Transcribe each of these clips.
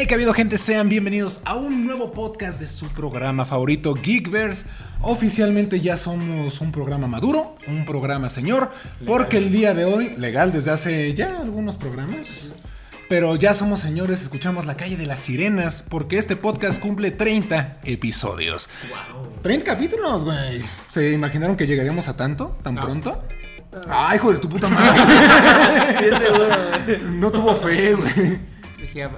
Hey, que ha habido gente, sean bienvenidos a un nuevo podcast de su programa favorito, Geekverse. Oficialmente ya somos un programa maduro, un programa señor, porque el día de hoy, legal desde hace ya algunos programas, pero ya somos señores, escuchamos La Calle de las Sirenas, porque este podcast cumple 30 episodios. 30 capítulos, güey. ¿Se imaginaron que llegaríamos a tanto, tan pronto? Ay, hijo de tu puta madre. No tuvo fe, güey.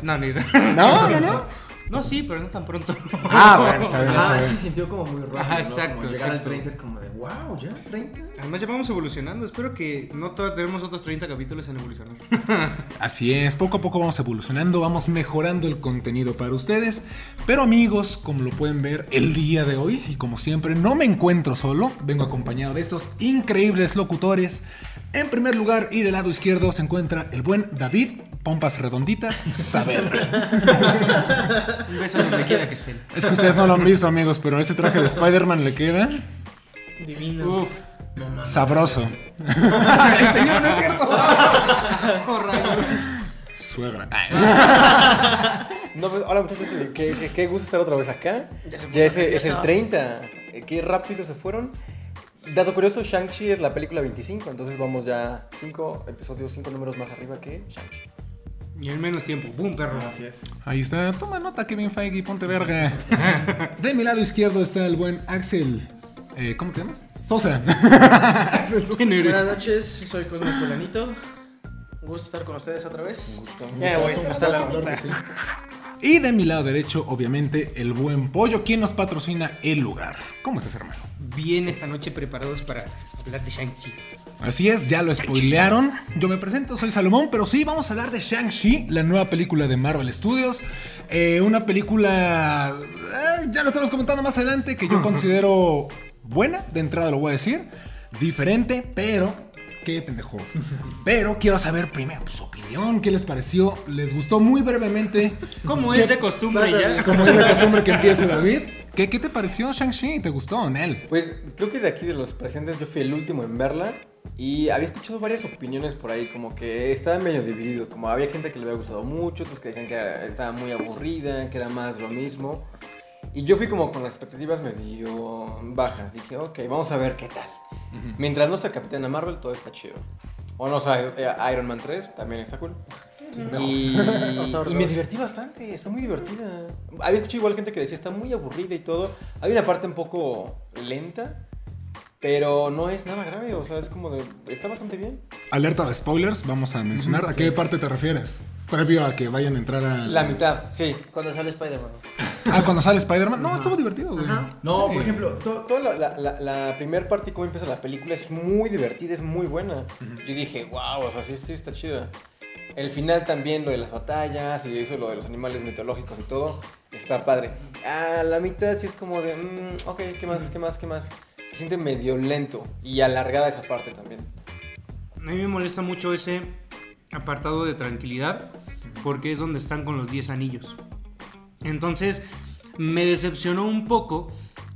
No, ni... No, no, no. No, sí, pero no tan pronto. Ah, bueno, está bien, Ah, sí, sintió como muy rápido. Ajá, ¿no? exacto, Como llegar al exacto. 30 es como de, wow, ya, 30. Además ya vamos evolucionando. Espero que no tenemos otros 30 capítulos en evolucionar. Así es, poco a poco vamos evolucionando, vamos mejorando el contenido para ustedes. Pero amigos, como lo pueden ver el día de hoy, y como siempre, no me encuentro solo, vengo acompañado de estos increíbles locutores. En primer lugar y del lado izquierdo se encuentra el buen David, pompas redonditas, Saavedra. Un beso donde quiera que estén. Es que ustedes no lo han visto amigos, pero ese traje de Spider-Man le queda Divino. Uf. No sabroso. el señor no es cierto. Oh. Suegra. No, pues, hola muchachos, qué, qué- qué gusto estar otra vez acá. Ya Ya es, el 30. Eh, Qué rápido se fueron. Dato curioso, Shang-Chi es la película 25, entonces vamos ya 5 episodios, 5 números más arriba que Shang-Chi. Y en menos tiempo. ¡Bum, perro! Así es. Ahí está, toma nota Kevin Feige, ponte verga. De mi lado izquierdo está el buen Axel. eh, ¿Cómo te llamas? Sosa. Axel Sosa. Buenas noches, soy Cosmo Fulanito. Gusto estar con ustedes otra vez. Que sí. Y de mi lado derecho, obviamente, el buen pollo, quien nos patrocina el lugar. ¿Cómo estás, hermano? Bien esta noche preparados para hablar de Shang-Chi. Así es, ya lo spoilearon. Yo me presento, soy Salomón, pero sí, vamos a hablar de Shang-Chi, la nueva película de Marvel Studios. Eh, una película, eh, ya lo estamos comentando más adelante, que yo considero buena, de entrada lo voy a decir, diferente, pero... Qué pendejo. Pero quiero saber primero su opinión, qué les pareció. ¿Les gustó muy brevemente? Como ¿Qué- es de costumbre ya. Como es la costumbre que empiece David. ¿Qué, qué te pareció Shang-Chi? ¿Te gustó, Nel? Pues creo que de aquí de los presentes yo fui el último en verla y había escuchado varias opiniones por ahí, como que estaba medio dividido, como había gente que le había gustado mucho, otros que decían que era- estaba muy aburrida, que era más lo mismo. Y yo fui como con las expectativas medio bajas, dije, ok, vamos a ver qué tal. Mientras no sea Capitana Marvel, todo está chido. O no sea eh, Iron Man 3, también está cool. Y, Thor y me 2. divertí bastante, está muy divertida. Había escuchado igual gente que decía está muy aburrida y todo. Hay una parte un poco lenta, pero no es nada grave, o sea, es como de. Está bastante bien. Alerta de spoilers, vamos a mencionar. ¿A qué parte te refieres? Previo a que vayan a entrar a... La mitad, sí. Cuando sale Spider-Man. Ah, cuando sale Spider-Man. No, estuvo divertido, güey. No, Sí. por ejemplo, to- toda la, la, la, la primera parte y cómo empieza la película es muy divertida, es muy buena. Yo dije, wow, o sea, sí, sí está chida. El final también, lo de las batallas y eso, lo de los animales mitológicos y todo, está padre. A la mitad sí es como de, mm, ok, ¿qué más, qué más, qué más? Se siente medio lento y alargada esa parte también. A mí me molesta mucho ese apartado de tranquilidad porque es donde están con los 10 anillos. Entonces me decepcionó un poco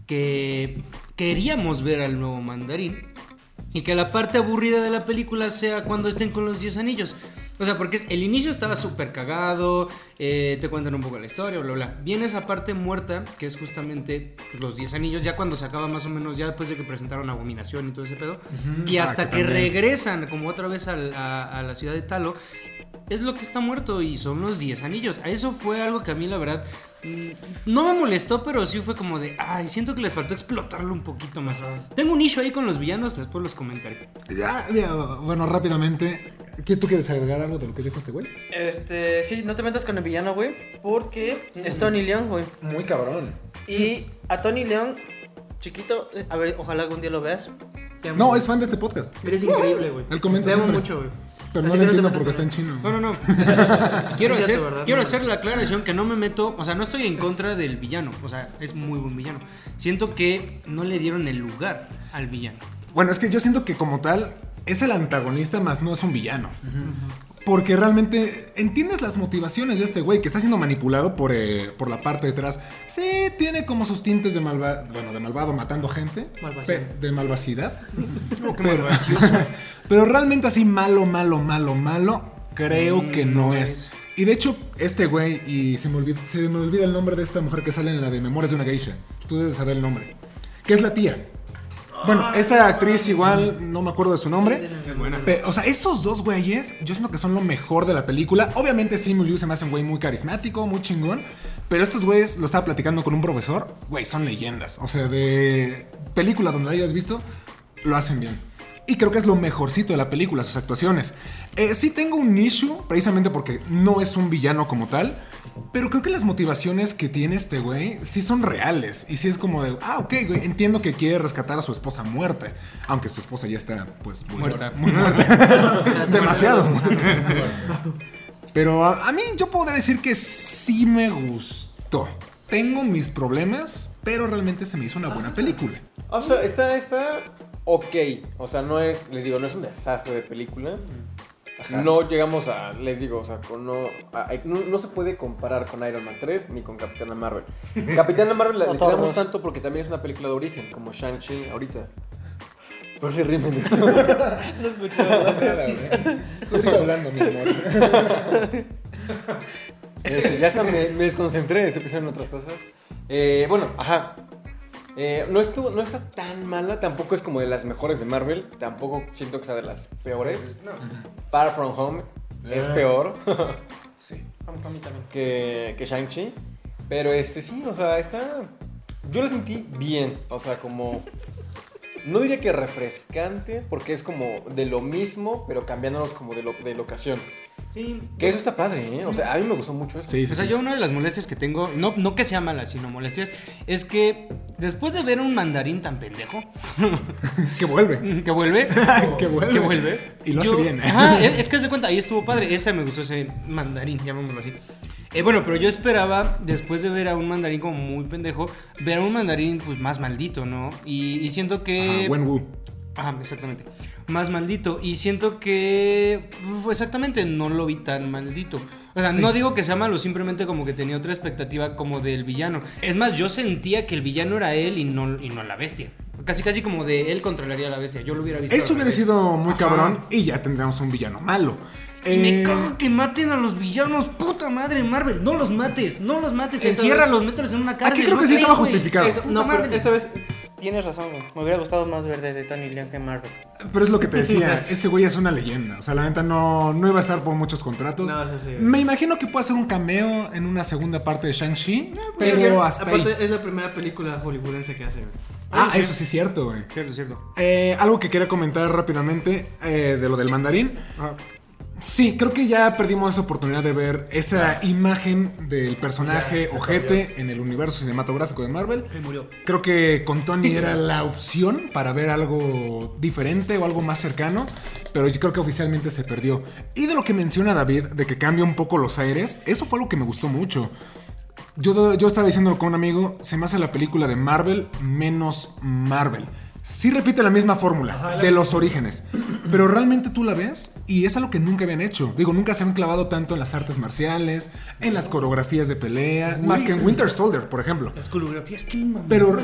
que queríamos ver al nuevo mandarín y que la parte aburrida de la película sea cuando estén con los 10 anillos. O sea, porque el inicio estaba súper cagado, eh, te cuentan un poco la historia, bla, bla. Viene esa parte muerta, que es justamente los 10 anillos, ya cuando se acaba más o menos, ya después de que presentaron Abominación y todo ese pedo. Y Ah, hasta que regresan como otra vez a, a la ciudad de Talo, es lo que está muerto y son los 10 anillos. Eso fue algo que a mí la verdad no me molestó, pero sí fue como de, ay, siento que les faltó explotarlo un poquito más. Tengo un issue ahí con los villanos, después los comentaré. Ya, mira, bueno, rápidamente. ¿Qué, ¿Tú quieres agregar algo de lo que dijo este güey? Este, sí, no te metas con el villano, güey, porque es Tony León, güey. Muy cabrón. Y a Tony León, chiquito, eh, a ver, ojalá algún día lo veas. Amo. No, es fan de este podcast. Eres increíble, güey. Él comenta Te amo siempre. mucho, güey. Pero no lo entiendo porque está en chino. No, no, no. quiero hacer, quiero hacer la aclaración que no me meto, o sea, no estoy en contra del villano, o sea, es muy buen villano. Siento que no le dieron el lugar al villano. Bueno, es que yo siento que como tal es el antagonista, más no es un villano. Porque realmente entiendes las motivaciones de este güey que está siendo manipulado por, eh, por la parte de atrás. Sí, tiene como sus tintes de malvado, bueno, de malvado matando gente. De malvacidad. Oh, pero, pero realmente así malo, malo, malo, malo, creo Mm, que no no es. Y de hecho, este güey, y se me, olvida, se me olvida el nombre de esta mujer que sale en la de Memorias de una Geisha. Tú debes saber el nombre. Que es la tía. Bueno, esta actriz igual, no me acuerdo de su nombre. O sea, esos dos güeyes, yo siento que son lo mejor de la película. Obviamente Simu Liu se me hace un güey muy carismático, muy chingón. Pero estos güeyes, lo estaba platicando con un profesor, güey, son leyendas. O sea, de película donde lo hayas visto, lo hacen bien. Y creo que es lo mejorcito de la película, sus actuaciones. Eh, sí tengo un issue, precisamente porque no es un villano como tal. Pero creo que las motivaciones que tiene este güey sí son reales. Y sí es como de, ah, ok, güey, entiendo que quiere rescatar a su esposa muerta. Aunque su esposa ya está, pues, muy Muerta. Muy muerta. Demasiado muerta. Pero a, a mí yo podría decir que sí me gustó. Tengo mis problemas, pero realmente se me hizo una buena película. O sea, está, está ok. O sea, no es, les digo, no es un desastre de película. No llegamos a, les digo, o sea, con no, a- no, no se puede comparar con Iron Man 3 ni con Capitana Marvel. Capitana Marvel la le tiramos tanto porque también es una película de origen, como Shang-Chi ahorita. Por si rimen. No escuché. Tú sigue hablando, mi amor. Este, ya hasta me, me desconcentré, estoy pensando en otras cosas. Eh, bueno, ajá. Eh, no, estuvo, no está tan mala, tampoco es como de las mejores de Marvel, tampoco siento que sea de las peores. Far From Home es Eh. peor Sí. Homecoming también. que, que Shang-Chi, pero este sí, o sea, está... Yo lo sentí bien, o sea, como... No diría que refrescante, porque es como de lo mismo, pero cambiándonos como de, lo, de locación. Sí. Que eso está padre, ¿eh? O sea, a mí me gustó mucho eso. Sí, sí, O sea, sí. yo una de las molestias que tengo, no, no que sea mala, sino molestias, es que después de ver un mandarín tan pendejo, Que vuelve. que vuelve, que vuelve. que vuelve, Y lo hace yo- bien. ¿eh? Ajá, es, es que haz de cuenta, ahí estuvo padre, ese me gustó ese mandarín, llamémoslo así. Eh, bueno, pero yo esperaba, después de ver a un mandarín como muy pendejo, ver a un mandarín pues más maldito, ¿no? Y, y siento que... Ajá, Wen Wu. Ajá, exactamente. Más maldito. Y siento que. exactamente, no lo vi tan maldito. O sea, Sí. no digo que sea malo, simplemente como que tenía otra expectativa como del villano. Es más, yo sentía que el villano era él y no, y no la bestia. Casi, casi como de él controlaría a la bestia. Yo lo hubiera visto. Eso hubiera sido muy Ajá. cabrón y ya tendríamos un villano malo. Y me Eh, cago que maten a los villanos, puta madre, Marvel. No los mates, no los mates. Enciérralos, mételos en una cárcel. Aquí creo no que sí estaba justificado. No, madre. esta vez tienes razón, güey. Me hubiera gustado más ver de Tony Leon que Marvel. Pero es lo que te decía, este güey es una leyenda. O sea, la neta no, no iba a estar por muchos contratos. No, sí. Me imagino que puede hacer un cameo en una segunda parte de Shang-Chi, pero Es que, hasta ahí. es la primera película hollywoodense que hace, güey. Ah, eso sí es cierto, güey. Cierto, cierto. Eh, algo que quería comentar rápidamente eh, de lo del mandarín. Sí, creo que ya perdimos esa oportunidad de ver esa imagen del personaje ojete en el universo cinematográfico de Marvel. Me murió. Creo que con Tony era la opción para ver algo diferente o algo más cercano, pero yo creo que oficialmente se perdió. Y de lo que menciona David, de que cambia un poco los aires, eso fue algo que me gustó mucho. Yo, yo estaba diciéndolo con un amigo, se me hace la película de Marvel menos Marvel. Sí repite la misma fórmula de los orígenes, pero realmente tú la ves y es algo que nunca habían hecho. Digo, nunca se han clavado tanto en las artes marciales, en las coreografías de pelea, más que en Winter Soldier, por ejemplo. Las coreografías, qué mames. Pero,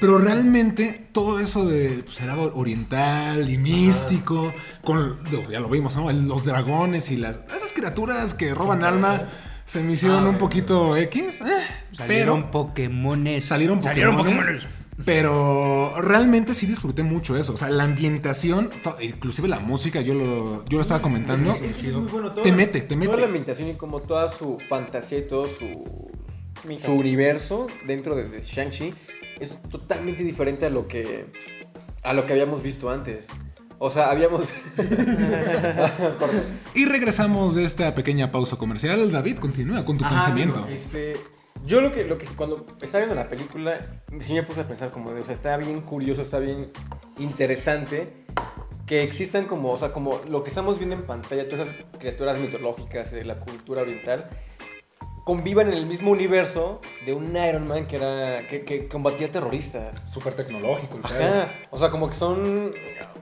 pero realmente todo eso de pues, era oriental y místico, con, digo, ya lo vimos, ¿no? Los dragones y las esas criaturas que roban alma se me hicieron un poquito X, eh, Salieron pero Pokémones. salieron Pokémones. Pero realmente sí disfruté mucho eso. O sea, la ambientación, inclusive la música, yo lo, yo lo estaba comentando. Es que es muy bueno. Te mete, te Toda la mete. ambientación y como toda su fantasía y todo su, su universo dentro de, de Shang-Chi es totalmente diferente a lo que a lo que habíamos visto antes. O sea, habíamos. Y regresamos de esta pequeña pausa comercial. David, continúa con tu Ajá, pensamiento. digo, este, yo lo que, lo que cuando estaba viendo la película, sí me puse a pensar como de, o sea, está bien curioso, está bien interesante que existan como, o sea, como lo que estamos viendo en pantalla, todas esas criaturas mitológicas de la cultura oriental, convivan en el mismo universo de un Iron Man que era, que, que combatía terroristas. Súper tecnológico. Ajá, o sea, como que son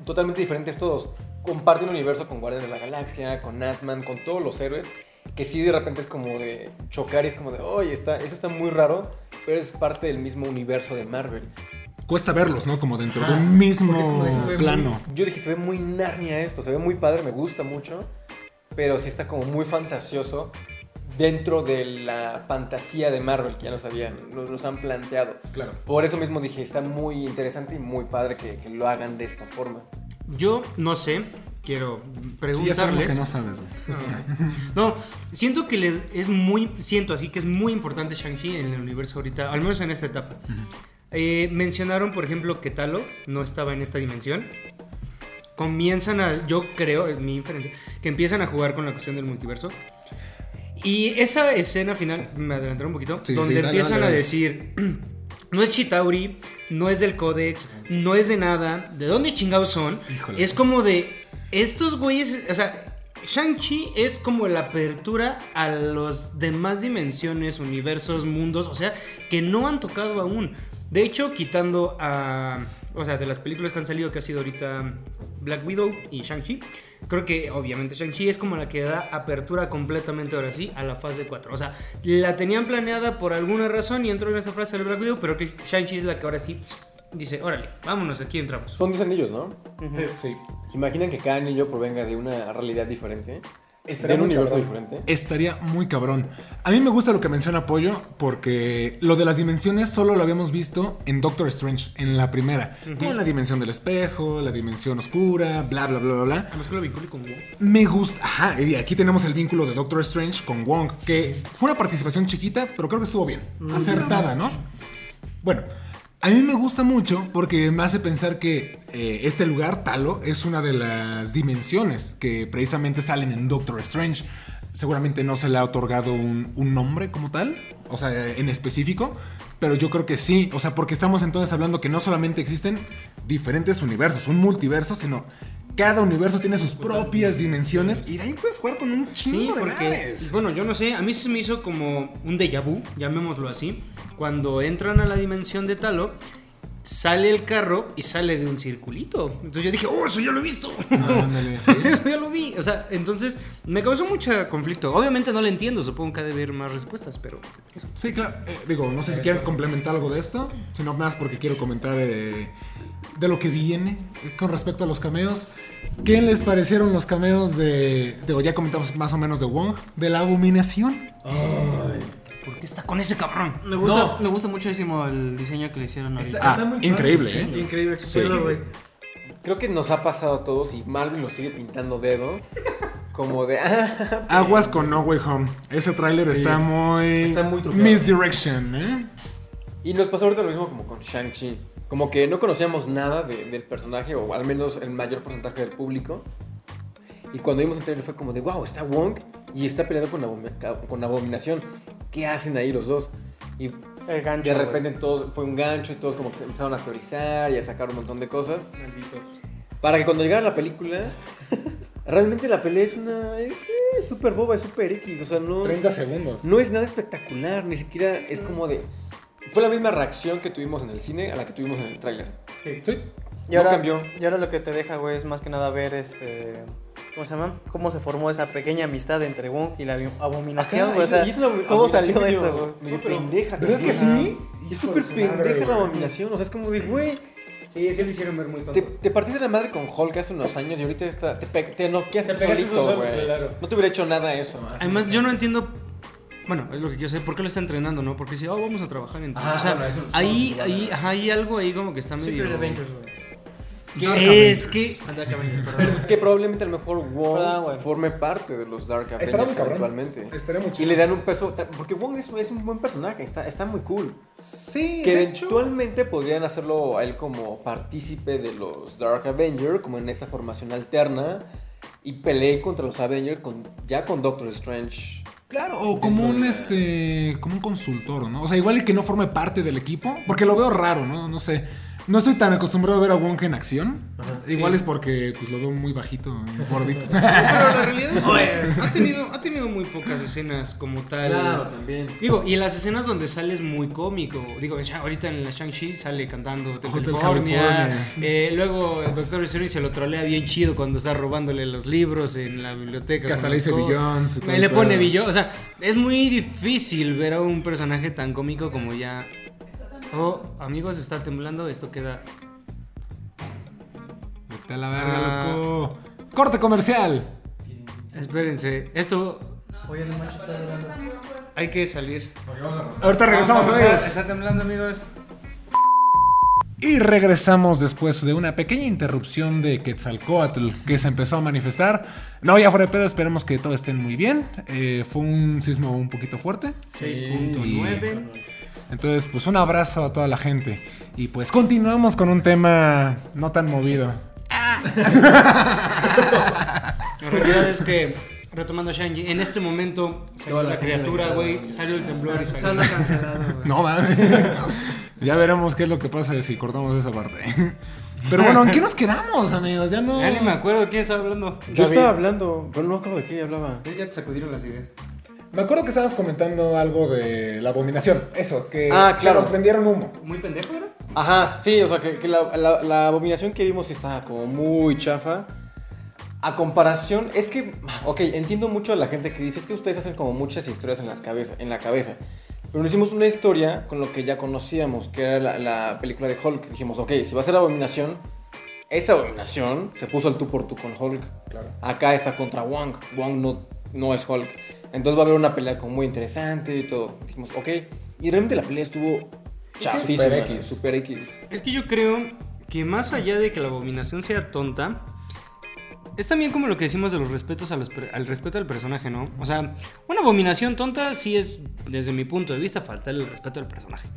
totalmente diferentes todos. Comparten universo con Guardianes de la Galaxia, con Ant-Man, con todos los héroes. Que sí, de repente es como de chocar y es como de, oye, está, eso está muy raro, pero es parte del mismo universo de Marvel. Cuesta verlos, ¿no? Como dentro Ajá, de un mismo plano. muy- yo dije, se ve muy Narnia esto, se ve muy padre, me gusta mucho. pero sí está como muy fantasioso dentro de la fantasía de Marvel que ya nos habían, nos, nos han planteado. Claro. Por eso mismo dije, está muy interesante y muy padre que, que lo hagan de esta forma. Yo no sé, quiero Sí, ya preguntarles. que no sabes, güey. No, siento que le es muy, siento así que es muy importante Shang-Chi en el universo ahorita, al menos en esta etapa. Eh, mencionaron, por ejemplo, que Talo no estaba en esta dimensión. Comienzan a, yo creo, en mi inferencia, que empiezan a jugar con la cuestión del multiverso. Y esa escena final, me adelantaron un poquito, Sí, donde sí, dale, empiezan dale, a dale. decir, no es Chitauri, no es del Codex, no es de nada, ¿de dónde chingados son? Híjole. Es como de, estos güeyes, o sea, Shang-Chi es como la apertura a las demás dimensiones, universos, mundos, o sea, que no han tocado aún. De hecho, quitando a, o sea, de las películas que han salido, que ha sido ahorita Black Widow y Shang-Chi, creo que obviamente Shang-Chi es como la que da apertura completamente ahora sí a la fase 4. O sea, la tenían planeada por alguna razón y entró en esa frase de Black Widow, pero que Shang-Chi es la que ahora sí dice, órale, vámonos, aquí entramos. Son 10 anillos, ¿no? Sí. ¿Se imaginan que cada anillo provenga de una realidad diferente? Estaría de un muy universo cabrón. diferente. Estaría muy cabrón. A mí me gusta lo que menciona Pollo porque lo de las dimensiones solo lo habíamos visto en Doctor Strange, en la primera. Como en la dimensión del espejo, la dimensión oscura, bla, bla, bla, bla, bla. Además que lo vincule con Wong. Me gusta. Ajá, y aquí tenemos el vínculo de Doctor Strange con Wong, que fue una participación chiquita, pero creo que estuvo bien. Acertada, ¿no? Bueno, a mí me gusta mucho porque me hace pensar que eh, este lugar, Talo, es una de las dimensiones que precisamente salen en Doctor Strange. Seguramente no se le ha otorgado un, un nombre como tal, o sea, en específico, pero yo creo que sí, o sea, porque estamos entonces hablando que no solamente existen diferentes universos, un multiverso, sino cada universo tiene sus propias dimensiones y de ahí puedes jugar con un Sí, chingo de porque, bueno, yo no sé, a mí se me hizo como un déjà vu, llamémoslo así, cuando entran a la dimensión de Talo, sale el carro y sale de un circulito. Entonces yo dije, oh, eso ya lo he visto. Ah, ándale, sí. eso ya lo vi. O sea, entonces me causó mucho conflicto. Obviamente no lo entiendo, supongo que ha de haber más respuestas, pero... eso. Sí, claro. Eh, digo, no sé si quieren complementar algo de esto, sino más porque quiero comentar de, de lo que viene eh, con respecto a los cameos. ¿Qué les parecieron los cameos de. Digo, ya comentamos más o menos de Wong, de la abominación? ¿Por qué está con ese cabrón? Me gusta, No. me gusta muchísimo el diseño que le hicieron ahorita. Ah, Está muy padre, increíble, sí. ¿eh? Increíble, Sí. güey. Creo que nos ha pasado a todos y Marvel nos sigue pintando dedo. Como de. ah, Aguas con No Way Home. Ese tráiler Sí. está muy. Está muy truqueado. Misdirection, ¿eh? Y nos pasó ahorita lo mismo como con Shang-Chi. Como que no conocíamos nada de- del personaje, o al menos el mayor porcentaje del público. Y cuando vimos el trailer fue como de, wow, está Wong y está peleando con, Abomi- con Abominación. ¿Qué hacen ahí los dos? Y El gancho. de repente todos, fue un gancho y todos como que se empezaron a teorizar y a sacar un montón de cosas. Para que cuando llegara la película, realmente la pelea es una... Es súper boba, es súper X. O sea, no... segundos. No es nada espectacular, ni siquiera es como de... Fue la misma reacción que tuvimos en el cine a la que tuvimos en el tráiler. Sí. Y No ahora, cambió. y ahora lo que te deja, güey, es más que nada ver este. ¿Cómo se llama? Cómo se formó esa pequeña amistad entre Wong y la abominación, Ajá, güey. O sea, y es una ¿Cómo abominación salió eso, medio pendeja. ¿Verdad que sí? Es súper pendeja la abominación. O sea, es como de, güey, Sí, sí lo hicieron ver muy te, te partiste la madre con Hulk hace unos años y ahorita está, te, pe- te noqueaste Te solito, güey. claro. No te hubiera hecho nada eso. Además, yo no entiendo. Bueno, es lo que quiero saber. ¿Por qué lo está entrenando, no? Porque dice, oh, vamos a trabajar en Ajá, O sea, bueno, ahí, ahí, ajá, hay algo ahí como que está medio. Secret Avengers, güey. Es que. Avengers. Que probablemente a lo mejor Wong Ah, forme parte de los Dark Estará muy Avengers cabrón. actualmente. Estaría muy Y le dan un peso, porque Wong es, es un buen personaje, está, está muy cool. Sí, Que de hecho. eventualmente podrían hacerlo a él como partícipe de los Dark Avengers, como en esa formación alterna, y pelee contra los Avengers con, ya con Doctor Strange. Claro, o como un este. como un consultor, ¿no? O sea, igual y que no forme parte del equipo. Porque lo veo raro, ¿no? No sé. No estoy tan acostumbrado a ver a Wong en acción. igual es porque pues lo veo muy bajito, gordito. Pero la realidad es que ha tenido, ha tenido muy pocas escenas como tal. también. Digo, y en las escenas donde sale es muy cómico. Digo, ahorita en la Shang-Chi sale cantando Hotel, Hotel California. California. Eh, luego el Doctor Strange se lo trolea bien chido cuando está robándole los libros en la biblioteca. Que hasta le dice Billions y todo el Le pone. Billions. O sea, es muy difícil ver a un personaje tan cómico como ya. Oh, amigos, está temblando. Esto queda. Vete a la verga, Ah. loco. Corte comercial. Espérense, esto Oye, no manches, está hablando. hay que salir. Ahorita regresamos, Vamos a amigos. Está temblando, amigos. Y regresamos después de una pequeña interrupción de Quetzalcoatl que se empezó a manifestar. No, ya fuera de pedo, esperemos que todo estén muy bien. Eh, fue un sismo un poquito fuerte. 6.9. Entonces, pues un abrazo a toda la gente. Y pues continuamos con un tema no tan movido. La realidad es que, retomando a Shanji, en este momento salió Toda la criatura, de- güey. Salió el temblor y salió. Cancelado, güey. No, mames. ya veremos qué es lo que pasa si cortamos esa parte. Pero bueno, ¿en qué nos quedamos, amigos? Ya no. Ya ni me acuerdo quién estaba hablando. Yo David. estaba hablando, pero no acuerdo de qué hablaba. Ya te sacudieron las ideas. Me acuerdo que estabas comentando algo de la abominación. Eso, que, Ah, que claro. nos vendieron humo. Muy pendejo, ¿verdad? Ajá, sí, o sea, que, que la, la- la abominación que vimos está como muy chafa. A comparación, es que, ok, entiendo mucho a la gente que dice, es que ustedes hacen como muchas historias en, las cabeza, en la cabeza. Pero nos hicimos una historia con lo que ya conocíamos, que era la, la película de Hulk. Dijimos, ok, si va a ser abominación, esa abominación se puso al tú por tú con Hulk. Claro. Acá está contra Wong. Wong no, no es Hulk. Entonces va a haber una pelea como muy interesante y todo. Dijimos, ok. Y realmente la pelea estuvo chafísima. Super X. Super X. Es que yo creo que más allá de que la abominación sea tonta, es también como lo que decimos de los respetos a los per- al respeto al personaje, ¿no? O sea, una abominación tonta sí es, desde mi punto de vista, faltar el respeto al personaje.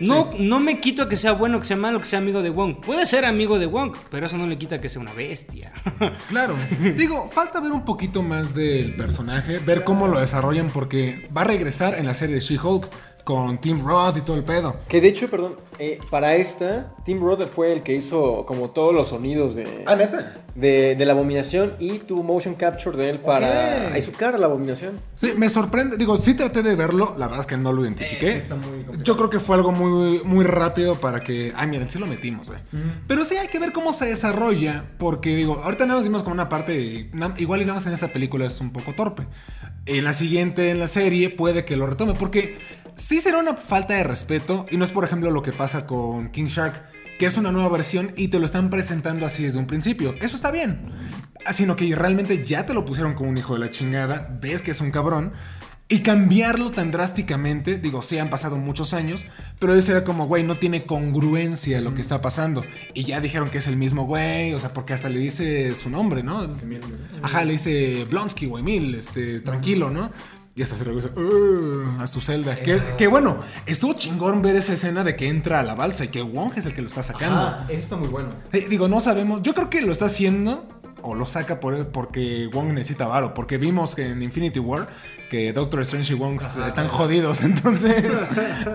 No, no me quito que sea bueno, que sea malo, que sea amigo de Wong. Puede ser amigo de Wong, pero eso no le quita que sea una bestia. Claro. Digo, falta ver un poquito más del personaje, ver cómo lo desarrollan, porque va a regresar en la serie de She-Hulk con Tim Roth y todo el pedo. Que de hecho, perdón, eh, para esta, Tim Roth fue el que hizo como todos los sonidos de, Ah, neta. de, de la abominación y tuvo motion capture de él para Ok. ahí su cara la abominación. Sí, me sorprende. Digo, sí traté de verlo, la verdad es que no lo identifiqué. Eh, está muy. Yo creo que fue algo muy, muy rápido para que. Ay, miren, sí lo metimos, eh. Pero sí hay que ver cómo se desarrolla. Porque digo, ahorita nada más vimos como una parte. y na- igual y nada más en esta película es un poco torpe. En la siguiente, en la serie, puede que lo retome. Porque sí será una falta de respeto. Y no es, por ejemplo, lo que pasa con King Shark. Que es una nueva versión y te lo están presentando así desde un principio. Eso está bien. Ah, Sino que realmente ya te lo pusieron como un hijo de la chingada. Ves que es un cabrón. Y cambiarlo tan drásticamente, digo, sí han pasado muchos años, pero eso era como, güey, no tiene congruencia lo que está pasando. Y ya dijeron que es el mismo güey, o sea, porque hasta le dice su nombre, ¿no? Ajá, le dice Blonsky, güey, mil, este, tranquilo, ¿no? Y hasta se dice "Ugh", a su celda. Que, que bueno, estuvo chingón ver esa escena de que entra a la balsa y que Wong es el que lo está sacando. eso está muy bueno. Eh, digo, no sabemos. Yo creo que lo está haciendo o lo saca por, porque Wong necesita varo. Porque vimos que en Infinity War que Doctor Strange y Wong están jodidos. Entonces,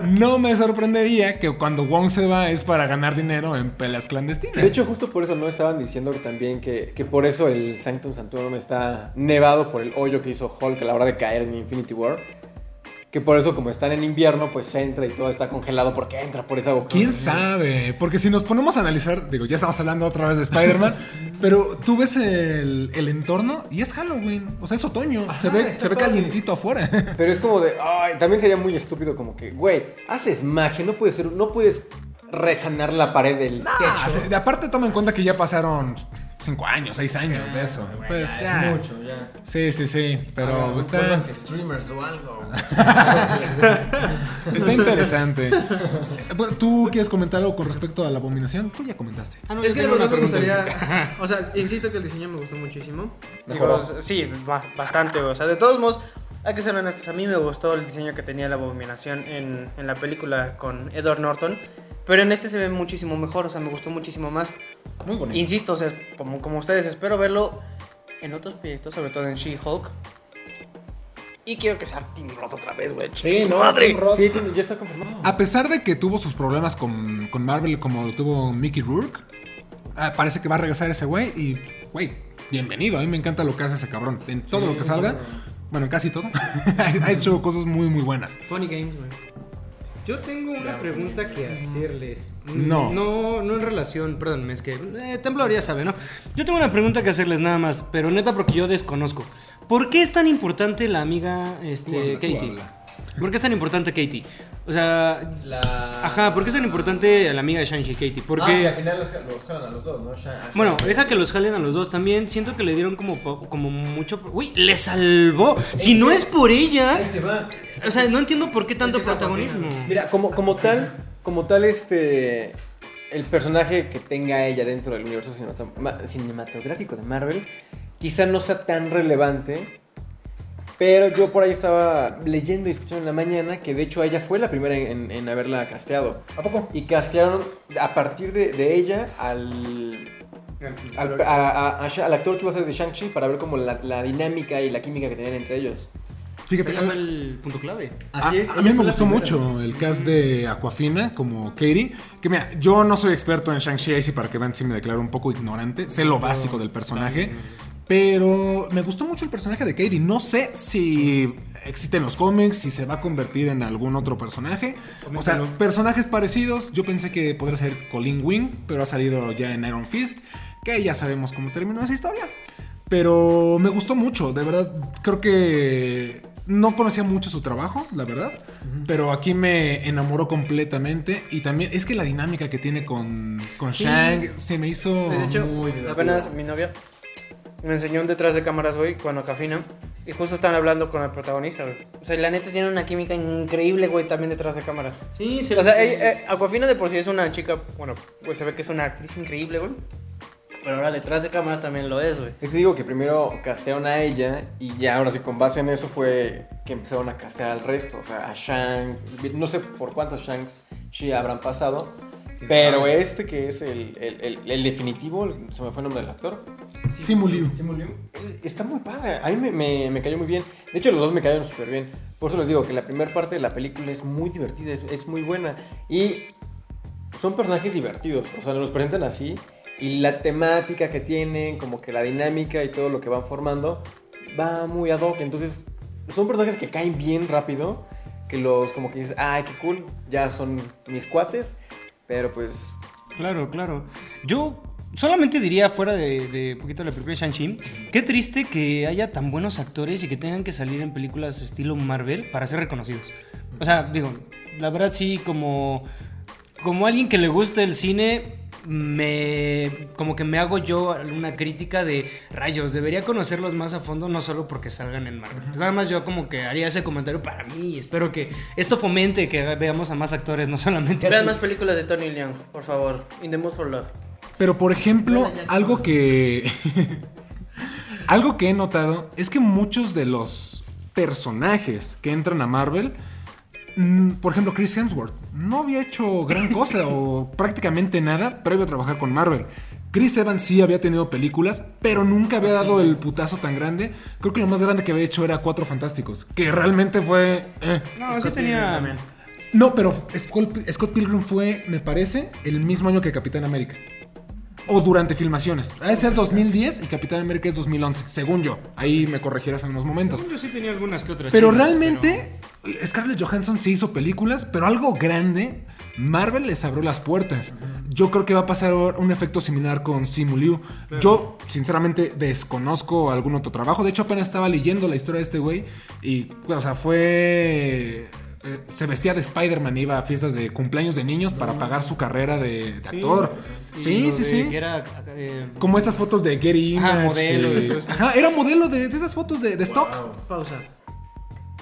no me sorprendería que cuando Wong se va es para ganar dinero en peleas clandestinas. De hecho, justo por eso no estaban diciendo también que, que por eso el Sanctum Sanctorum está nevado por el hoyo que hizo Hulk a la hora de caer en Infinity War. Que por eso, como están en invierno, pues entra y todo está congelado porque entra por esa boca. ¿Quién sabe? Porque si nos ponemos a analizar, digo, ya estamos hablando otra vez de Spider-Man, pero tú ves el, el entorno y es Halloween, o sea, es otoño, se ve, se ve calientito afuera. Pero es como de, ay, también sería muy estúpido como que, güey, haces magia, no puedes ser, no puedes resanar la pared del techo. sí, de aparte toma en cuenta que ya pasaron cinco años, seis años de eso. Entonces, ya. ya. Sí, sí, sí, pero está, Vuélvanse streamers o algo. está interesante. Bueno, ¿Tú quieres comentar algo con respecto a la abominación? Tú ya comentaste. Ah, no, Es que verdad me gustaría. O sea, insisto que el diseño me gustó muchísimo. Digo, sí, ba- bastante. O sea, de todos modos, hay que ser honestos. A mí me gustó el diseño que tenía la abominación en, en la película con Edward Norton. Pero en este se ve muchísimo mejor. O sea, me gustó muchísimo más. Muy bonito. Insisto, o sea, como, como ustedes, espero verlo en otros proyectos, sobre todo en She-Hulk. Y quiero que sea Tim Roth otra vez, güey. Sí, no, madre. Sí, ya está confirmado. A pesar de que tuvo sus problemas con, con Marvel como lo tuvo Mickey Rourke, ah, parece que va a regresar ese güey y, güey, bienvenido. A mí me encanta lo que hace ese cabrón. En todo lo que salga, bueno, en casi todo, ha hecho cosas muy, muy buenas. Funny Games, güey. Yo tengo una pregunta que hacerles. No. No, no en relación, perdónme, es que eh, ya sabe, ¿no? Yo tengo una pregunta que hacerles nada más, pero neta porque yo desconozco. ¿Por qué es tan importante la amiga este, Katie? ¿Por qué es tan importante Katie? O sea, La- ajá, ¿por qué es tan importante la amiga de Shang-Chi, Katie? Ah, Porque... que al final los, los jalan a los dos, ¿no? Sha- a Bueno, Shang- deja que los jalen a los dos también. Siento que le dieron como, como mucho. Uy, le salvó. Si no es por ella. Ahí te va. O sea, no entiendo por qué tanto Es que esa protagonismo. Mira, como, como tal, como tal, este. El personaje que tenga ella dentro del universo cinematográfico de Marvel, quizá no sea tan relevante. Pero yo por ahí estaba leyendo y escuchando en la mañana que de hecho ella fue la primera en, en haberla casteado. ¿A poco? Y castearon a partir de, de ella al, al, a- a- a al actor que iba a ser de Shang-Chi para ver como la, la dinámica y la química que tenían entre ellos. Fíjate, Ese fue el punto clave. A, a mí me gustó mucho el cast de Aquafina como Katie. Que mira, yo no soy experto en Shang-Chi, ahí sí para que vean si me declaro un poco ignorante. Sé lo básico del personaje. Pero me gustó mucho el personaje de Katie. No sé si existe en los cómics, si se va a convertir en algún otro personaje. O sea, personajes parecidos. Yo pensé que podría ser Colin Wing, pero ha salido ya en Iron Fist. Que ya sabemos cómo terminó esa historia. Pero me gustó mucho, de verdad. Creo que no conocía mucho su trabajo, la verdad. Pero aquí me enamoró completamente. Y también es que la dinámica que tiene con, con Shang se me hizo. De hecho, muy apenas mi novia me enseñó un detrás de cámaras, güey, cuando Cafina. Y justo estaban hablando con el protagonista, güey. O sea, la neta tiene una química increíble, güey, también detrás de cámaras. Sí, O sea, ella- eh, Aquafina de por sí es una chica, bueno, pues se ve que es una actriz increíble, güey. Pero ahora detrás de cámaras también lo es, güey. Es que digo que primero castearon a ella y ya ahora sí con base en eso fue que empezaron a castear al resto. O sea, a Shang, no sé por cuántos Shangs Shi habrán pasado. Pero sabe? este que es el, el, el- el definitivo, se me fue el nombre del actor. Simu Liu. Eh, Está muy padre, a mí me, me- me cayó muy bien. De hecho, los dos me cayeron súper bien. Por eso les digo que la primera parte de la película es muy divertida, es, es muy buena. Y son personajes divertidos, o sea, nos los presentan así. Y la temática que tienen, como que la dinámica y todo lo que van formando, va muy ad hoc. Entonces, son personajes que caen bien rápido. Que los, como que dices, ay, qué cool, ya son mis cuates. Pero pues, Claro, claro. Yo solamente diría, fuera de, de poquito la película de Shang-Chi, qué triste que haya tan buenos actores y que tengan que salir en películas estilo Marvel para ser reconocidos. O sea, digo, la verdad sí, como, como alguien que le gusta el cine, me como que me hago yo una crítica de rayos, debería conocerlos más a fondo, no solo porque salgan en Marvel. Nada más yo como que haría ese comentario para mí y espero que esto fomente que veamos a más actores, no solamente... Vean más películas de Tony Leung, por favor. In the Mood for Love. Pero por ejemplo, algo que. algo que he notado es que muchos de los personajes que entran a Marvel. mm, Por ejemplo, Chris Hemsworth no había hecho gran cosa o prácticamente nada previo a trabajar con Marvel. Chris Evans sí había tenido películas, pero nunca había dado el putazo tan grande. Creo que lo más grande que había hecho era Cuatro Fantásticos, que realmente fue... eh. No, sí tenía... No, pero Scott, Scott Pilgrim fue, me parece, el mismo año que Capitán América. O durante filmaciones. Ha de ser 2010 y Capitán América es 2011, según yo. Ahí me corregirás en unos momentos. Yo sí tenía algunas que otras. Pero realmente, Scarlett Johansson sí hizo películas, pero algo grande, Marvel les abrió las puertas. Yo creo que va a pasar un efecto similar con Simu Liu. Yo, sinceramente, desconozco algún otro trabajo. De hecho, apenas estaba leyendo la historia de este güey. Y, o sea, fue. Eh, Se vestía de Spider-Man, iba a fiestas de cumpleaños de niños para pagar su carrera de, actor. Sí, sí, sí. Era, eh, Como estas fotos de Ajá, Image. modelo y y- todo eso. Ajá, era modelo de, de esas fotos de, de stock. Pausa.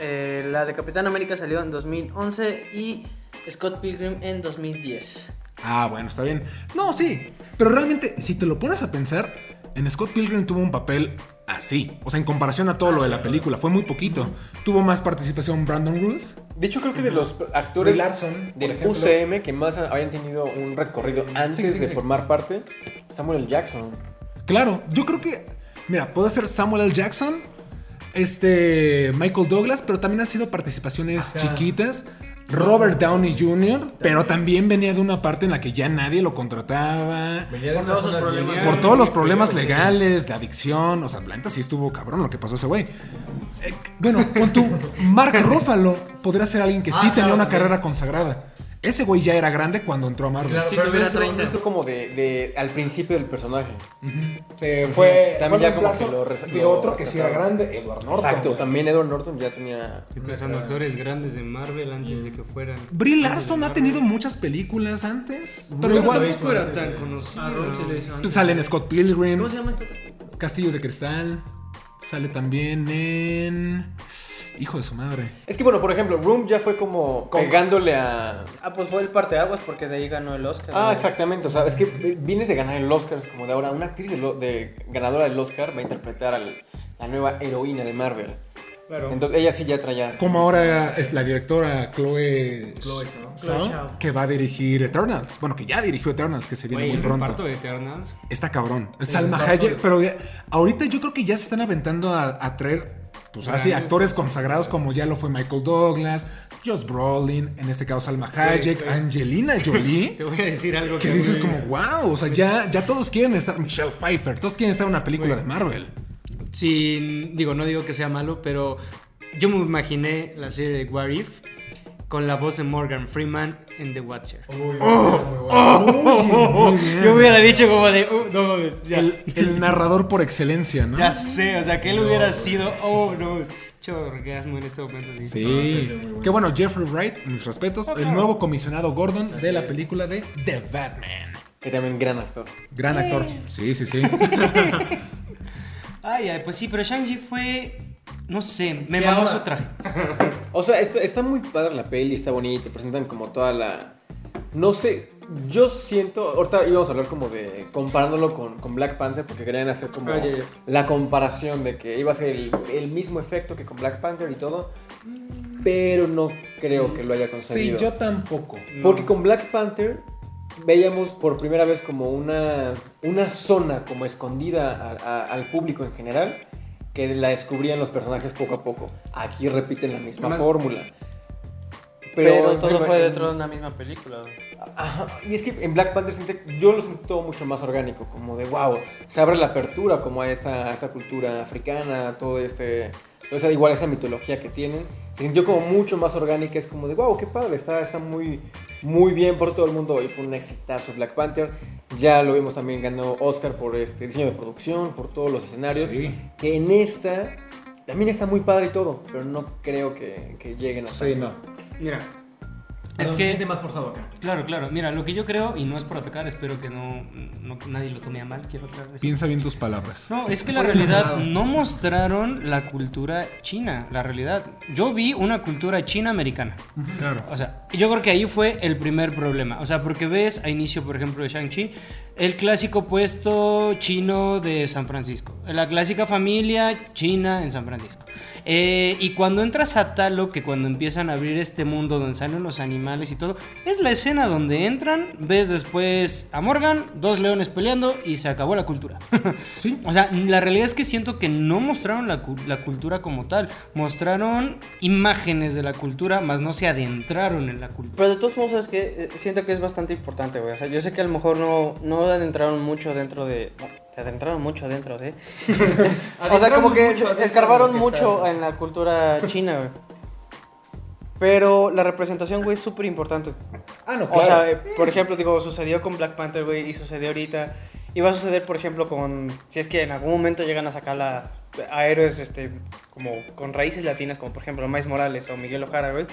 Eh, la de Capitán América salió en 2011 y Scott Pilgrim en 2010. Ah, bueno, está bien. No, sí. Pero realmente, si te lo pones a pensar, en Scott Pilgrim tuvo un papel así. O sea, en comparación a todo lo de la película, fue muy poquito. Tuvo más participación Brandon Ruth. De hecho, creo que de los actores Brie Larson, por del ejemplo. UCM que más habían tenido un recorrido antes Sí, sí, de sí. formar parte, Samuel L. Jackson. Claro, yo creo que. Mira, puede ser Samuel L. Jackson, este. Michael Douglas, pero también han sido participaciones chiquitas. Robert Downey Jr., pero también venía de una parte en la que ya nadie lo contrataba. Por todos sus problemas. Por todos los problemas legales, de adicción. O sea, la neta sí estuvo cabrón lo que pasó a ese güey. Eh, bueno, con tu Mark Ruffalo podría ser alguien que sí Ah, tenía claro, una carrera consagrada. Ese güey ya era grande cuando entró a Marvel. Claro, Sí, pero tuviera dentro, 30. dentro como de, de- al principio del personaje. Se fue, También fue ya como que lo de lo otro que sí era grande, Edward Norton. Exacto, güey. también Edward Norton ya tenía... Estoy pensando actores grandes de Marvel antes de que fueran. Brie de Larson ha tenido muchas películas antes, pero Pero igual tampoco era tan conocido. Sí le hizo pues, antes. sale en Scott Pilgrim, ¿Cómo se llama esta? Castillos de Cristal, sale también en Hijo de su madre. Es que bueno, por ejemplo, Room ya fue como ¿Cómo? pegándole a... Ah, pues fue el parteaguas porque de ahí ganó el Oscar. Ah, exactamente. O sea, es que vienes de ganar el Oscar. Es como de ahora, una actriz de, ganadora del Oscar va a interpretar a la nueva heroína de Marvel. Claro. Entonces ella sí ya traía. Como ahora es la directora Chloe, Chloe. Zhao, Chloe que va a dirigir Eternals. Bueno, que ya dirigió Eternals, que se viene Güey, muy el pronto. reparto de Eternals. Está cabrón. Salma Hayek, pero ya- ahorita yo creo que ya se están aventando a, a traer, pues así, actores consagrados como ya lo fue Michael Douglas, Josh Brolin, en este caso Salma Hayek, Angelina Jolie. Te voy a decir algo Que dices como, wow, o sea, ya, ya todos quieren estar, Michelle Pfeiffer, todos quieren estar en una película de Marvel. Sin, digo, no digo que sea malo, pero yo me imaginé la serie de What If con la voz de Morgan Freeman en The Watcher. Muy bien. Yo hubiera dicho como de, "Uh, no mames, ya. El, el narrador por excelencia, ¿no? Ya sé, o sea, que él hubiera sido, oh no, mucho orgasmo en este momento. así. Sí. Qué bueno, Jeffrey Wright, mis respetos, el nuevo comisionado Gordon de la película de The Batman. Que también gran actor. Gran actor. Sí, sí, sí. Ay, ay, pues sí, pero Shang-Chi fue, no sé, me ¿Qué mamó ahora? su traje. O sea, está, está muy padre la peli, está bonito, presentan como toda la... No sé, yo siento, ahorita íbamos a hablar como de comparándolo con, con Black Panther porque querían hacer como Ah, la comparación de que iba a ser el, el mismo efecto que con Black Panther y todo, pero no creo que lo haya conseguido. tampoco. Porque con Black Panther veíamos por primera vez como una, una zona como escondida a- a- al público en general que la descubrían los personajes poco a poco. Aquí repiten la misma Además- fórmula. Pero, todo fue en- dentro de una misma película. Ajá, y es que en Black Panther yo lo sentí todo mucho más orgánico, como de wow, se abre la apertura como a esta, a esta cultura africana, todo este, o sea, igual esa mitología que tienen, se sintió como mucho más orgánica, es como de wow, qué padre, está, está muy, muy bien por todo el mundo y fue un exitazo Black Panther, ya lo vimos también ganó Oscar por este diseño de producción, por todos los escenarios, Sí. que en esta también está muy padre y todo, pero no creo que, que lleguen a Sí, no. Mira, Es que siente más forzado acá. claro, claro, mira, lo que yo creo, y no es por atacar, espero que no, no- nadie lo tome a mal, quiero aclarar eso. Piensa bien tus palabras. No, es que la realidad no mostraron la cultura china, la realidad. Yo vi una cultura china americana. Claro. O sea, yo creo que ahí fue el primer problema. O sea, porque ves a inicio, por ejemplo, de Shang-Chi, el clásico puesto chino de San Francisco. La clásica familia china en San Francisco. Eh, y cuando entras a Talo, que cuando empiezan a abrir este mundo donde salen los animales y todo, es la escena donde entran, ves después a Morgan, dos leones peleando y se acabó la cultura. Sí. O sea, la realidad es que siento que no mostraron la, la cultura como tal. Mostraron imágenes de la cultura, más no se adentraron en la cultura. Pero de todos modos, es que siento que es bastante importante, güey. O sea, yo sé que a lo mejor no, no adentraron mucho dentro de. No, te adentraron mucho dentro de. o sea, como que escarbaron mucho en la cultura china, güey. Pero la representación, güey, es súper importante. Ah, no, O sea, eh, por ejemplo, digo, sucedió con Black Panther, güey, y sucedió ahorita. Y va a suceder, por ejemplo, con. Si es que en algún momento llegan a sacar la, a héroes este, como con raíces latinas, como por ejemplo Miles Morales o Miguel Ojara, güey.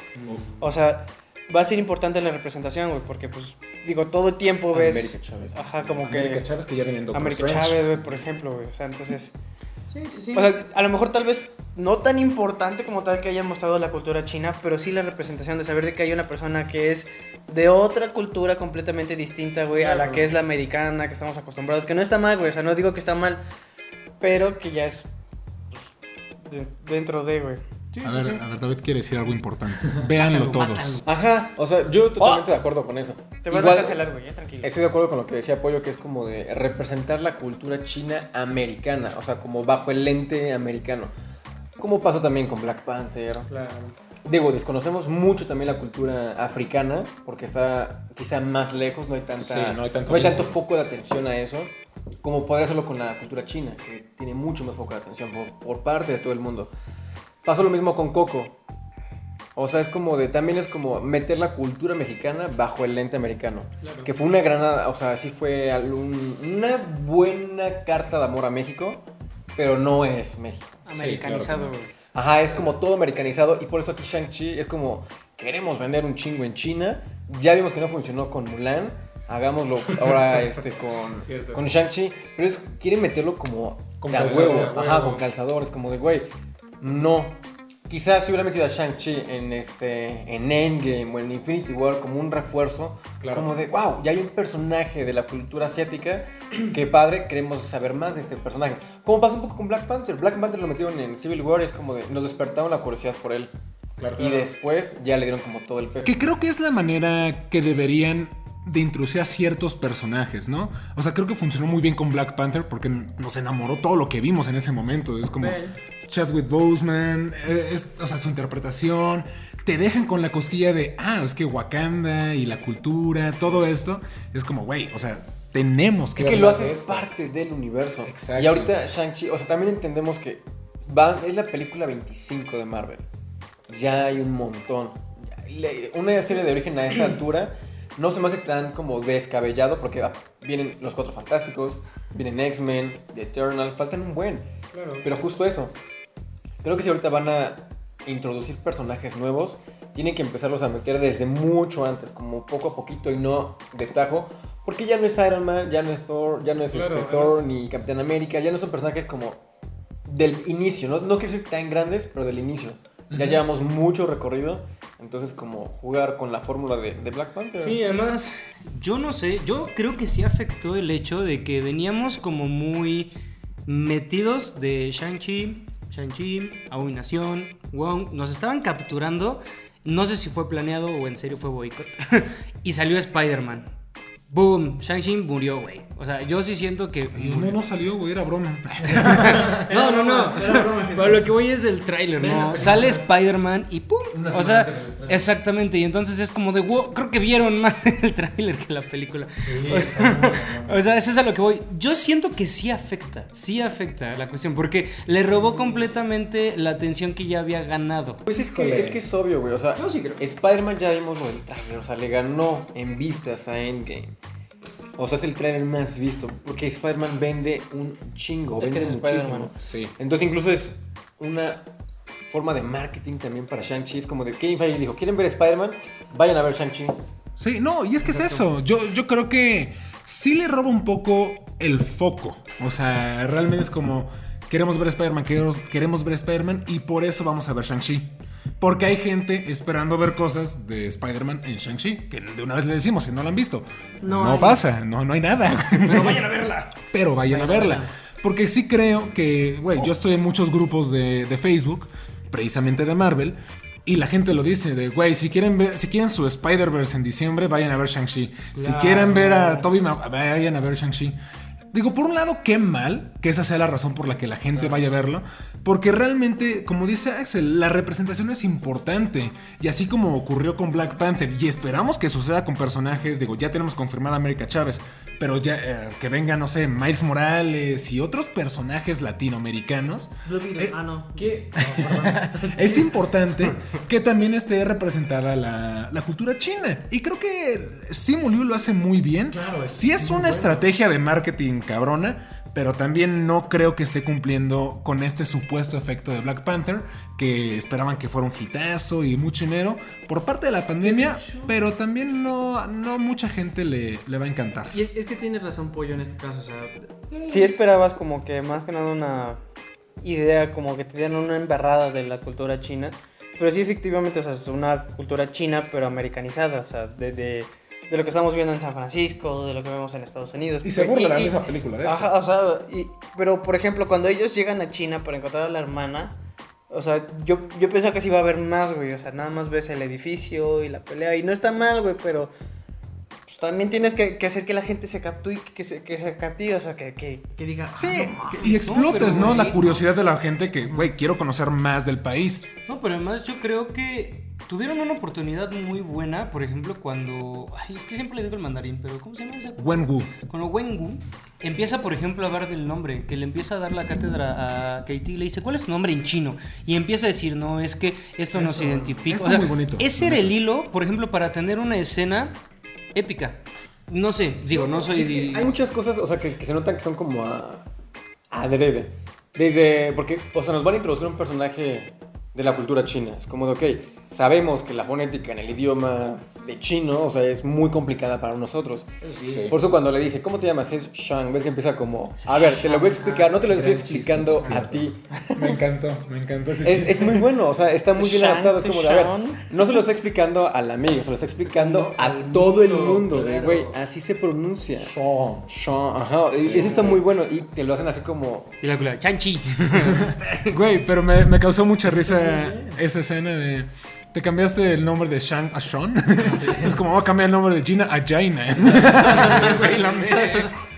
O sea, va a ser importante la representación, güey, porque, pues, digo, todo el tiempo ves. América Chávez. Ajá, como América que. Chávez que ya vienen Doctor América Strange. Chávez, güey, por ejemplo, güey. O sea, entonces. Sí, sí, sí. O sea, a lo mejor tal vez no tan importante como tal que haya mostrado la cultura china, pero sí la representación de saber de que hay una persona que es de otra cultura completamente distinta, güey, a la que es la americana, que estamos acostumbrados, que no está mal, güey, o sea, no digo que está mal, pero que ya es pues, de- dentro de, güey. A ver, a ver, David quiere decir algo importante. Véanlo todos. Ajá, o sea, yo totalmente de acuerdo con eso. Te vas Igual- a cancelar, güey, ya tranquilo. Estoy de acuerdo con lo que decía Pollo, que es como de representar la cultura china americana, o sea, como bajo el lente americano. Como pasa también con Black Panther. Claro. Digo, desconocemos mucho también la cultura africana, porque está quizá más lejos, no hay, tanta, Sí, no hay tanto tanto tiempo. foco de atención a eso, como podría hacerlo con la cultura china, que tiene mucho más foco de atención por, por parte de todo el mundo. Pasó lo mismo con Coco. O sea, es como de, también es como meter la cultura mexicana bajo el lente americano. Que fue una gran, o sea, sí fue algún- una buena carta de amor a México, pero no es México. Americanizado, claro. güey. Ajá, es como todo americanizado y por eso aquí Shang-Chi es como, queremos vender un chingo en China, ya vimos que no funcionó con Mulan, hagámoslo ahora este con, Cierto. con Shang-Chi, pero es, quieren meterlo como Con de calzador, huevo, ajá, huevo. con calzadores, como de, güey, no. Quizás si hubiera metido a Shang-Chi en, este, en Endgame o en Infinity War como un refuerzo, Claro. como de, wow, ya hay un personaje de la cultura asiática, que padre, queremos saber más de este personaje. Como pasó un poco con Black Panther, Black Panther lo metieron en Civil War y es como de, nos despertaron la curiosidad por él. Claro. Y después ya le dieron como todo el peso. Que creo que es la manera que deberían de introducir a ciertos personajes, ¿no? O sea, creo que funcionó muy bien con Black Panther porque nos enamoró todo lo que vimos en ese momento. Es como Chadwick Boseman, eh, es- o sea, su interpretación. Te dejan con la cosquilla de, ah, es que Wakanda y la cultura, todo esto. Es como, güey, o sea, tenemos que... Es que lo haces esto. parte del universo. Exacto. Y ahorita Shang-Chi, o sea, también entendemos que va, es la película 25 de Marvel. Ya hay un montón. Una serie de origen a esta altura no se me hace tan como descabellado porque ah, vienen los Cuatro Fantásticos, vienen X-Men, The Eternals, faltan un buen. Pero justo eso. Creo que si ahorita van a introducir personajes nuevos, tienen que empezarlos a meter desde mucho antes, como poco a poquito y no de tajo. Porque ya no es Iron Man, ya no es Thor, ya no es Claro, este, Thor ni Capitán América, ya no son personajes como del inicio, no, no quiero decir tan grandes, pero del inicio. Ya llevamos mucho recorrido, entonces como jugar con la fórmula de, de Black Panther. Sí, además, yo no sé, yo creo que sí afectó el hecho de que veníamos como muy metidos de Shang-Chi, Shang-Chi, Abominación, Wong, nos estaban capturando, no sé si fue planeado o en serio fue boicot, y salió Spider-Man. Boom, Shang-Chi murió, güey. O sea, yo sí siento que... Y no, no salió, güey, era broma. No, no, no. O sea, pero lo que voy es del tráiler, ¿no? Sale Spider-Man y ¡pum! O sea, exactamente. Y entonces es como de, wow, creo que vieron más el tráiler que la película. o sea, eso es a lo que voy. Yo siento que sí afecta, sí afecta la cuestión, porque le robó completamente la atención que ya había ganado. Pues es que, es que es obvio, güey. O sea, Yo sí creo. Spider-Man ya vimos lo del trailer. O sea, le ganó en vistas a Endgame. O sea, es el trailer más visto. Porque Spider-Man vende un chingo. Es que vende es muchísimo. Spider-Man. Sí. Entonces, incluso es una forma de marketing también para Shang-Chi. Es como de Kevin Feige dijo: ¿Quieren ver Spider-Man? Vayan a ver Shang-Chi. Sí, no, y es que es eso. Yo, yo creo que sí le roba un poco el foco. O sea, realmente es como, queremos ver Spider-Man, queremos, queremos ver Spider-Man y por eso vamos a ver Shang-Chi. Porque hay gente esperando ver cosas de Spider-Man en Shang-Chi, que de una vez le decimos, si no la han visto. No pasa, no, no hay nada. Pero vayan a verla. Pero vayan a verla. Porque sí creo que, güey, yo estoy en muchos grupos de, de Facebook, precisamente de Marvel, y la gente lo dice, de, güey, si quieren ver, si quieren su Spider-Verse en diciembre, vayan a ver Shang-Chi. Si quieren ver a Toby, vayan a ver Shang-Chi. Digo, por un lado, qué mal que esa sea la razón por la que la gente vaya a verlo, porque realmente, como dice Axel, la representación es importante, y así como ocurrió con Black Panther, y esperamos que suceda con personajes, digo, ya tenemos confirmada América Chávez, pero ya eh, que venga, no sé, Miles Morales y otros personajes latinoamericanos. Eh, ah, no. ¿qué? es importante que también esté representada la, la cultura china. Y creo que Simu Liu lo hace muy bien. Claro, es sí es una bueno. estrategia de marketing cabrona, pero también no creo que esté cumpliendo con este supuesto efecto de Black Panther, que esperaban que fuera un hitazo y mucho dinero por parte de la pandemia, pero también no, no mucha gente le, le va a encantar. Y es, es que tiene razón Pollo en este caso, o sea, Sí esperabas como que más que nada una idea, como que te dieran una embarrada de la cultura china. Pero sí, efectivamente, o sea, es una cultura china, pero americanizada. O sea, de, de, de lo que estamos viendo en San Francisco, de lo que vemos en Estados Unidos. Y se burlarán Y- de esa película, de. Ajá, o sea, y- pero por ejemplo, cuando ellos llegan a China para encontrar a la hermana, o sea, yo, yo pensaba que sí iba a haber más, güey. O sea, nada más ves el edificio y la pelea. Y no está mal, güey, pero también tienes que, que hacer que la gente se capture, que se, que se captive, o sea, que, que, que diga. Sí, ah, no y explotes, pero, ¿no? La curiosidad de la gente que, güey, quiero conocer más del país. No, pero además yo creo que tuvieron una oportunidad muy buena, por ejemplo, cuando. Ay, es que siempre le digo el mandarín, pero ¿cómo se llama ese? Wenwu. Cuando Wengu empieza, por ejemplo, a hablar del nombre, que le empieza a dar la cátedra a Katie y le dice, ¿cuál es tu nombre en chino? Y empieza a decir, no, es que esto no se identifica. está muy bonito. Ese era el hilo, por ejemplo, para tener una escena épica. No sé, digo, no soy... Es que hay muchas cosas, o sea, que, que se notan que son como a, adrede. Desde, porque, o sea, nos van a introducir un personaje de la cultura china. Es como de, ok, sabemos que la fonética en el idioma de chino, o sea, es muy complicada para nosotros. Por eso cuando le dice, ¿cómo te llamas? Es Shang, ves que empieza como, a ver, te lo voy a explicar, no te lo estoy explicando a ti. Me encantó, me encantó ese Es, chiste. es muy bueno, o sea, está muy bien Shang, adaptado. Es como de, a ver, no se lo está explicando al amigo, se lo está explicando a todo el mundo, de, güey, así se pronuncia. Shang. Shang, ajá, y eso está muy bueno y te lo hacen así como, Y la culera, Chanchi. Güey, pero me, me causó mucha risa esa escena de. Te cambiaste el nombre de Shang a Sean. es como, voy a cambiar el nombre de Gina a Jaina.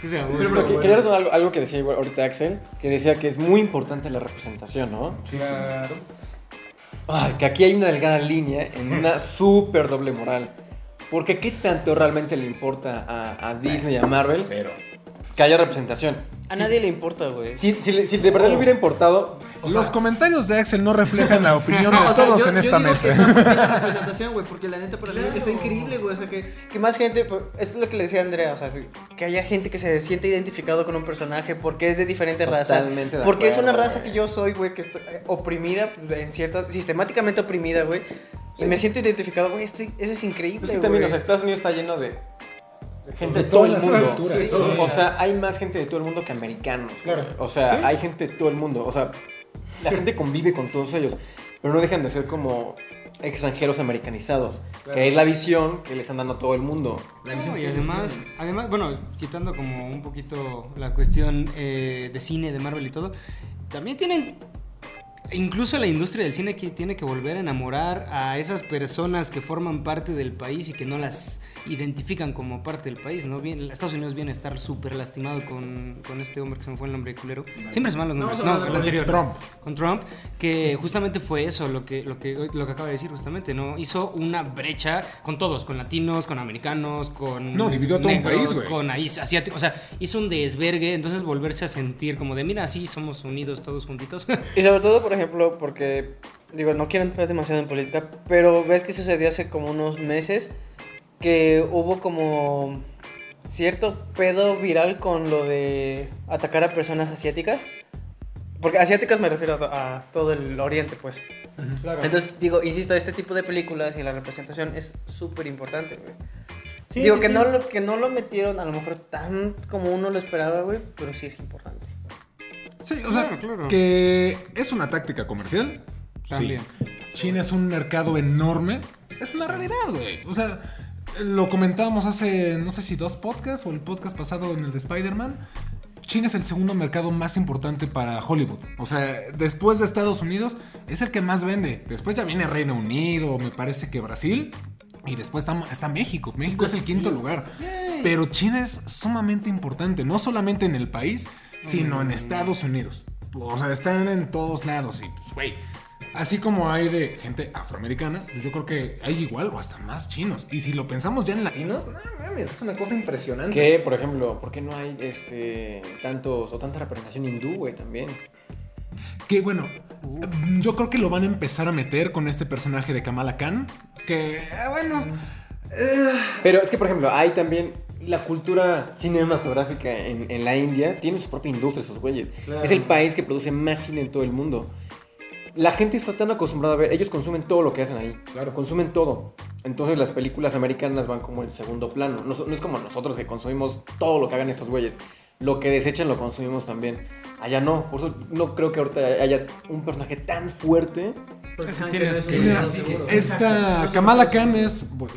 Pero, pero que- quería retomar algo, algo que decía igual ahorita Axel, que decía que es muy importante la representación, ¿no? Claro. Ay, que aquí hay una delgada línea en una súper doble moral. Porque ¿qué tanto realmente le importa a, a Disney y a Marvel Cero. Que haya representación? A nadie le importa, güey. Si, si, si de verdad le hubiera importado... o Los sea, comentarios de Axel no reflejan la opinión de No, o sea, todos yo- en yo esta digo que mesa. está muy bien la representación, güey, porque la neta para mí está increíble, güey. O sea, que Que más gente, pues, esto es lo que le decía Andrea, o sea, que haya gente que se siente identificado con un personaje porque es de diferente raza. Totalmente de Porque es una raza güey. que yo soy, güey, que está eh, oprimida, en cierta, sistemáticamente oprimida, güey. Sí. Y me siento identificado, güey, esto- eso es increíble, Es que güey. también, o sea, Estados Unidos está lleno de gente de todo el mundo. culturas, Sí, sí. O sea, hay más gente de todo el mundo que americanos. Claro. O sea, hay gente de todo el mundo. O sea, la gente convive con todos ellos. Pero no dejan de ser como extranjeros americanizados. Que es la visión que le están dando a todo el mundo. No, y además, además, bueno, quitando como un poquito la cuestión eh, de cine, de Marvel y todo, también tienen, incluso la industria del cine que tiene que volver a enamorar a esas personas que forman parte del país y que no las identifican como parte del país, ¿no? Bien, Estados Unidos viene a estar súper lastimado con, con este hombre que se me fue el nombre culero. Siempre se me van los nombres. No, No, el anterior. Trump. Con Trump, que justamente fue eso, lo que, lo que, lo que acaba de decir justamente, ¿no? Hizo una brecha con todos, con latinos, con americanos, con No, dividió a todo un negros, país, güey. con asiáticos, o sea, hizo un desvergue, entonces volverse a sentir como de, mira, sí, somos unidos todos juntitos. Y sobre todo, por ejemplo, porque, digo, no quiero entrar demasiado en política, pero ves que sucedió hace como unos meses que hubo como cierto pedo viral con lo de atacar a personas asiáticas. Porque asiáticas me refiero a, a todo el oriente, pues. Entonces, digo, insisto, este tipo de películas y la representación es súper importante, güey. digo, que, No lo, que no lo metieron a lo mejor tan como uno lo esperaba, güey, pero sí es importante. Sí, o sea, Claro, claro. que es una táctica comercial. También. Sí. China es un mercado enorme. Es una realidad, güey. O sea, lo comentábamos hace, no sé si dos podcasts o el podcast pasado en el de Spider-Man. China es el segundo mercado más importante para Hollywood. O sea, después de Estados Unidos, es el que más vende. Después ya viene Reino Unido, me parece que Brasil. Y después está, está México. México es el quinto lugar. Pero China es sumamente importante, no solamente en el país, sino en Estados Unidos. O sea, están en todos lados. Y, pues, güey, así como hay de gente afroamericana, pues yo creo que hay igual o hasta más chinos. Y si lo pensamos ya en latinos, no mames, es una cosa impresionante. Que, por ejemplo, ¿por qué no hay este tantos o tanta representación hindú, güey, también? Que bueno, yo creo que lo van a empezar a meter con este personaje de Kamala Khan. Que, eh, bueno. Pero es que, por ejemplo, hay también la cultura cinematográfica en, en la India, tiene su propia industria, esos güeyes. Es el país que produce más cine en todo el mundo. La gente está tan acostumbrada a ver, ellos consumen todo lo que hacen ahí. Claro. Consumen todo. Entonces las películas americanas van como en segundo plano. No, es como nosotros que consumimos todo lo que hagan estos güeyes. Lo que desechan lo consumimos también. Allá no. Por eso no creo que ahorita haya un personaje tan fuerte. Porque Tienes que- que. Mira, esta Kamala Khan es, bueno,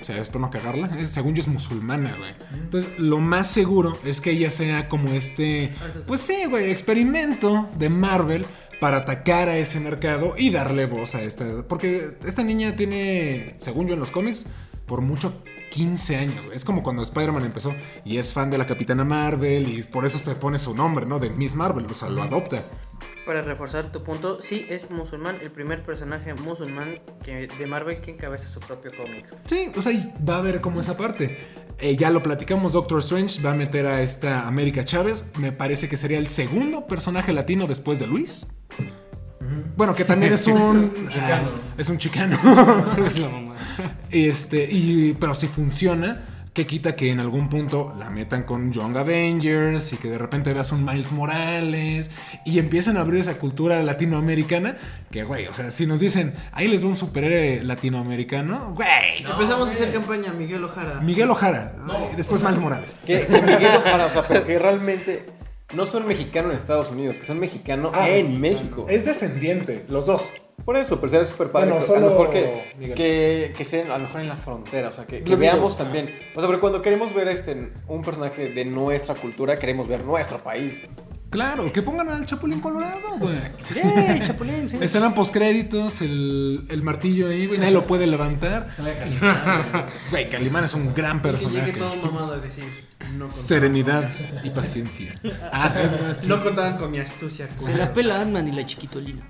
o sea, espero no cagarla, es- según yo es musulmana, güey. Entonces, lo más seguro es que ella sea como este, pues sí, güey, experimento de Marvel para atacar a ese mercado y darle voz a esta. Porque esta niña tiene, según yo en los cómics, por mucho 15 años. Es como cuando Spider-Man empezó y es fan de la Capitana Marvel y por eso se pone su nombre, ¿no? De Miss Marvel, o sea, lo adopta. Para reforzar tu punto, sí es musulmán, el primer personaje musulmán que, de Marvel que encabeza su propio cómic. Sí, o sea, y va a ver como esa parte. Eh, ya lo platicamos, Doctor Strange va a meter a esta América Chávez. Me parece que sería el segundo personaje latino después de Luis. Bueno, que también es un. es un chicano. Es la mamá. Este, y, pero si funciona, que quita que en algún punto la metan con Young Avengers y que de repente veas un Miles Morales y empiezan a abrir esa cultura latinoamericana. Que, güey, o sea, si nos dicen, ahí les va un superhéroe latinoamericano, güey. Empezamos a hacer campaña, Miguel Ojara. Miguel Ojara, después Miles Morales. Que, que Miguel Ojara, o sea, pero que realmente no son mexicanos en Estados Unidos, que son mexicanos Ah, en México. Es descendiente, los dos. Por eso, pero sería súper padre. Bueno, a lo mejor que, que, que estén a lo mejor en la frontera, o sea, que, veamos digo. también. O sea, pero cuando queremos ver este un personaje de nuestra cultura, queremos ver nuestro país. Claro, que pongan al Chapulín Colorado, güey. ¡Eh, Chapulín! sí. Estarán postcréditos, el, el martillo ahí, güey, nadie lo puede levantar. Güey, Calimán es un gran Que llegue personaje. todo mamado a decir. No Serenidad y paciencia. Ah, no contaban con mi astucia. Se la pela Ant-Man y la chiquitolina.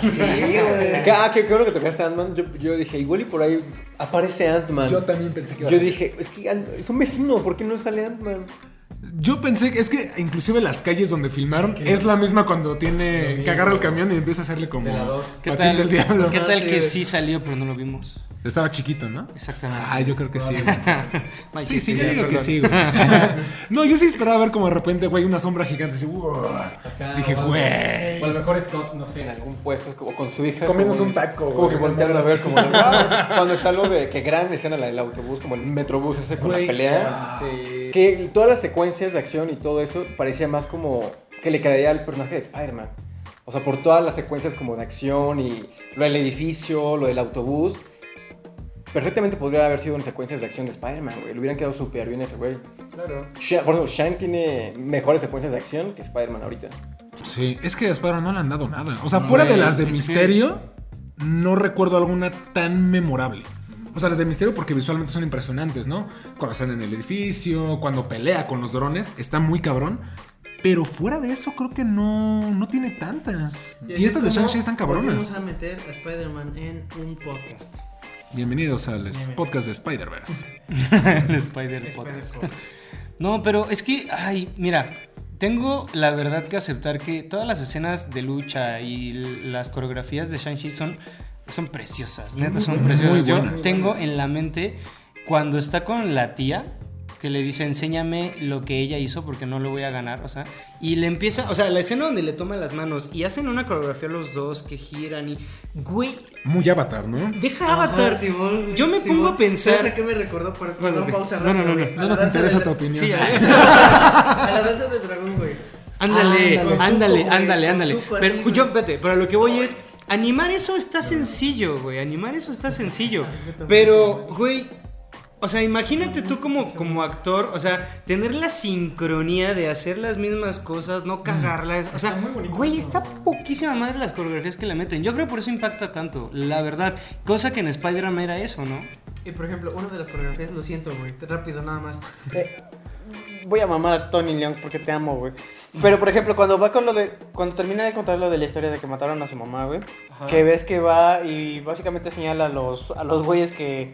Que- Ah, que creo que tocaste Ant-Man. Yo, yo dije, igual y por ahí aparece Ant-Man. Yo Yo, también pensé que iba a dije, es que es un vecino, ¿por qué no sale Ant-Man? Yo pensé que es que inclusive las calles donde filmaron es la misma cuando tiene que agarra el camión y empieza a hacerle como De la dos. ¿Qué patín tal, del diablo. ¿Qué tal que sí salió, pero no lo vimos? Estaba chiquito, ¿no? Exactamente. Ah, yo creo que sí. güey. Sí, sí, yo digo que sí, güey. No, yo sí esperaba ver como de repente, güey, una sombra gigante. Dije, O a güey. lo mejor Scott, no sé, en algún puesto, es como con su hija. Comiéndose un taco, Como güey, que voltearon a ver, como de, "Wow". Cuando está lo de que gran escena la del autobús, como el metrobús ese con Güey, la pelea. Sí. Que todas las secuencias de acción y todo eso parecía más como que le quedaría al personaje de Spider-Man. O sea, por todas las secuencias como de acción y lo del edificio, lo del autobús. Perfectamente podría haber sido en secuencias de acción de Spider-Man, güey. Le hubieran quedado súper bien ese güey. Claro. Sha- Por ejemplo, Shang tiene mejores secuencias de acción que Spider-Man ahorita. Sí, es que a Spider no le han dado nada. O sea, fuera de las de que- Misterio, no recuerdo alguna tan memorable. O sea, las de Misterio porque visualmente son impresionantes, ¿no? Cuando están en el edificio, cuando pelea con los drones, está muy cabrón. Pero fuera de eso, creo que no, no tiene tantas. Y, estas de es Shang-Chi están cabronas. Volvimos a meter a Spider-Man en un podcast. Bienvenidos al es- podcast de Spider-Verse. el Spider Podcast. No, pero es que, ay, mira, tengo la verdad que aceptar que todas las escenas de lucha y las coreografías de Shang-Chi son, son preciosas, neta, son preciosas. Yo buenas. tengo en la mente cuando está con la tía que le dice, enséñame lo que ella hizo porque no lo voy a ganar, o sea, y le empieza, o sea, la escena donde le toma las manos y hacen una coreografía los dos que giran y, güey, Muy avatar, ¿no? deja Avatar. Ajá, Simón, Yo me pongo a pensar... ¿Sabes a qué me recordó? Por, Bueno, de- pausa no, no, no, no. No nos interesa de- tu opinión. Sí, A la danza del dragón, güey. Ándale, Ándale. ándale, ándale, güey, ándale. Pero así, yo, espérate, pero lo que voy es, animar eso está sencillo, güey. Animar eso está sencillo. Pero, güey, o sea, imagínate tú como, como actor, o sea, tener la sincronía de hacer las mismas cosas, no cagarlas. O sea, güey, está poquísima madre las coreografías que le meten. Yo creo por eso impacta tanto, la verdad. Cosa que en Spider-Man era eso, ¿no? Y por ejemplo, una de las coreografías, lo siento, güey, rápido nada más. Eh, voy a mamar a Tony Leung porque te amo, güey. Pero por ejemplo, cuando va con lo de. Cuando termina de contar lo de la historia de que mataron a su mamá, güey. Que ves que va y básicamente señala a los, a los güeyes que,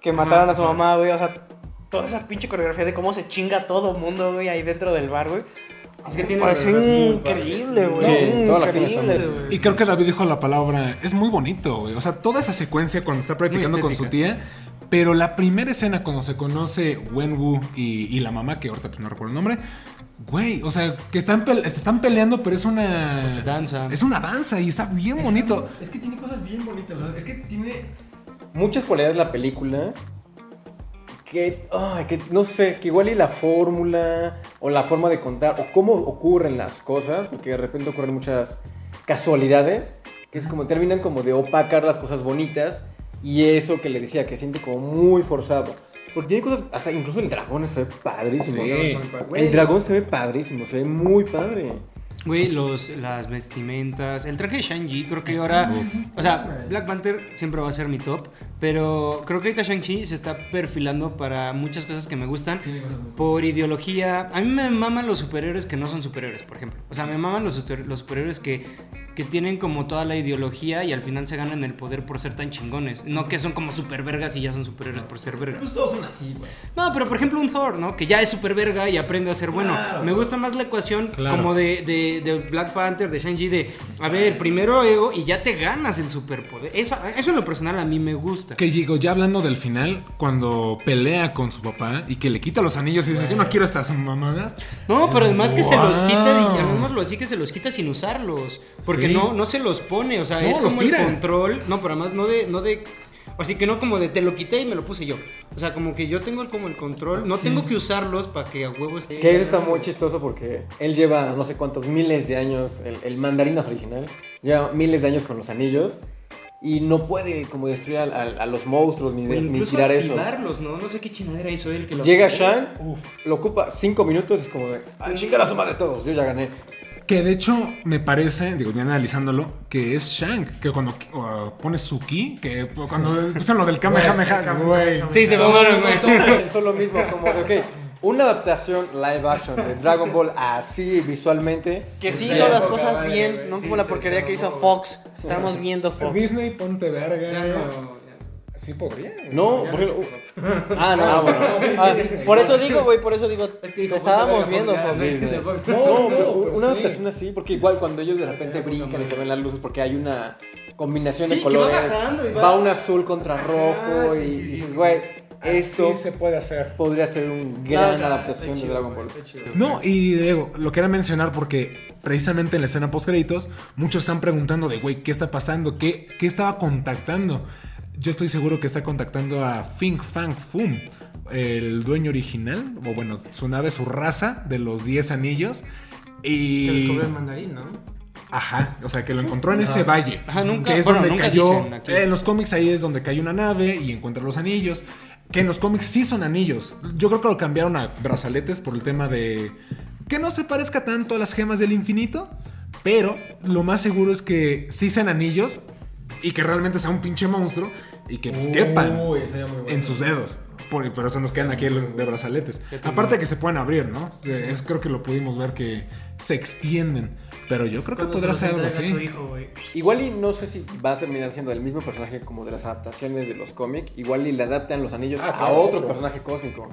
que mataron a su mamá, güey. O sea, toda esa pinche coreografía de cómo se chinga todo mundo, güey, ahí dentro del bar, güey. Es que tiene Parece increíble, güey. Sí, increíble, güey. Y creo que David dijo la palabra, es muy bonito, güey. O sea, toda esa secuencia cuando está practicando con su tía. Pero la primera escena cuando se conoce Wenwu y, y la mamá, que ahorita pues no recuerdo el nombre. Güey, o sea, que están, pele- se están peleando, pero es una... Danza. Es una danza y está bien bonito. Es que tiene cosas bien bonitas, o sea, es que tiene... muchas cualidades de la película que, ay, que no sé, que igual y la fórmula o la forma de contar o cómo ocurren las cosas, porque de repente ocurren muchas casualidades, que es como terminan como de opacar las cosas bonitas y eso que le decía que siente como muy forzado. Porque tiene cosas, hasta incluso el dragón se ve padrísimo. Sí. El dragón se ve padrísimo, se ve muy padre. Güey, los, las vestimentas, el traje de Shang-Chi, creo que ahora, o sea, Black Panther siempre va a ser mi top, pero creo que ahorita Shang-Chi se está perfilando para muchas cosas que me gustan por ideología. A mí me maman los superhéroes que no son superhéroes, por ejemplo. O sea, me maman los, los superhéroes que, que tienen como toda la ideología y al final se ganan el poder por ser tan chingones. No que son como supervergas y ya son superhéroes por ser vergas. Pues todos son así, güey. No, pero por ejemplo un Thor, ¿no? Que ya es super verga y aprende a ser bueno. Claro, Me gusta más la ecuación Claro. como de, de- de Black Panther, de Shang-Chi, de, a ver, primero ego y ya te ganas el superpoder. Eso, eso en lo personal a mí me gusta. Que digo, ya hablando del final, cuando pelea con su papá y que le quita los anillos y dice, yo no quiero estas mamadas. No, pero además que se los quita, y llamémoslo así, que se los quita sin usarlos. Porque Sí. no, no se los pone, o sea, No, es como el control. No, pero además no de, no de. Así que no como de te lo quité y me lo puse yo. O sea, como que yo tengo el- como el control. No tengo que usarlos para que a huevo esté. Que eso está muy chistoso porque él lleva no sé cuántos miles de años, el, el mandarinas original, lleva miles de años con los anillos y no puede como destruir al- al- a, los monstruos ni, de- ni tirar eso. ¿no? No sé qué chingadera hizo él que lo Llega. Shang, lo ocupa cinco minutos y es como de, ah, chingar a su madre todos, yo ya gané. Que de hecho me parece, digo, ya analizándolo, que es Shang, que cuando uh, pone su ki, que cuando pusieron lo del Kamehameha, güey. Sí, se mamaron, güey. Son lo mismo, como de, ok, una adaptación live action de Dragon Ball así visualmente. Que sí Sí, hizo las cosas bien, no como la porquería que hizo Fox. Estamos viendo Fox. Disney, ponte verga. No, Sí podría. No, por no ejemplo, ah, no, bueno. Ah, por eso digo, güey, por eso digo, Es que dijo, te estábamos viendo Fox. No, No, pero una sí. adaptación así, porque igual cuando ellos de repente brincan y se ven las luces, porque hay una combinación Sí, de que va colores, bajando y va- va un azul contra Ajá, rojo sí, y sí, sí, dices, sí, güey, esto se puede hacer. podría ser un gran está- adaptación Está de chido, Dragon Ball. chido. No, y digo, lo quería mencionar porque precisamente en la escena post créditos muchos están preguntando de, güey, ¿qué está pasando? ¿Qué, ¿Qué estaba contactando? Yo estoy seguro que está contactando a Fing Fang Fum, el dueño original, o bueno, su nave, su raza de los 10 anillos. Que Y... descubrió el mandarín, ¿no? Ajá, o sea, que lo encontró en ese valle. Ajá, nunca- que es bueno, donde nunca cayó. eh, en los cómics ahí es donde cayó una nave y encuentra los anillos. Que en los cómics sí son anillos. Yo creo que lo cambiaron a brazaletes por el tema de. Que no se parezca tanto a las gemas del infinito. Pero lo más seguro es que sí sean anillos y que realmente sea un pinche monstruo y que pues, quepan Uy, sería muy bueno. en sus dedos. Por, por eso nos quedan aquí de brazaletes. Aparte que se pueden abrir, ¿no? Es- creo que lo pudimos ver que se extienden. Pero yo creo que podrá se ser algo así. hijo. Igual y no sé si va a terminar siendo el mismo personaje como de las adaptaciones de los cómics, igual y le adaptan los anillos Ah, a claro, otro pero- personaje cósmico.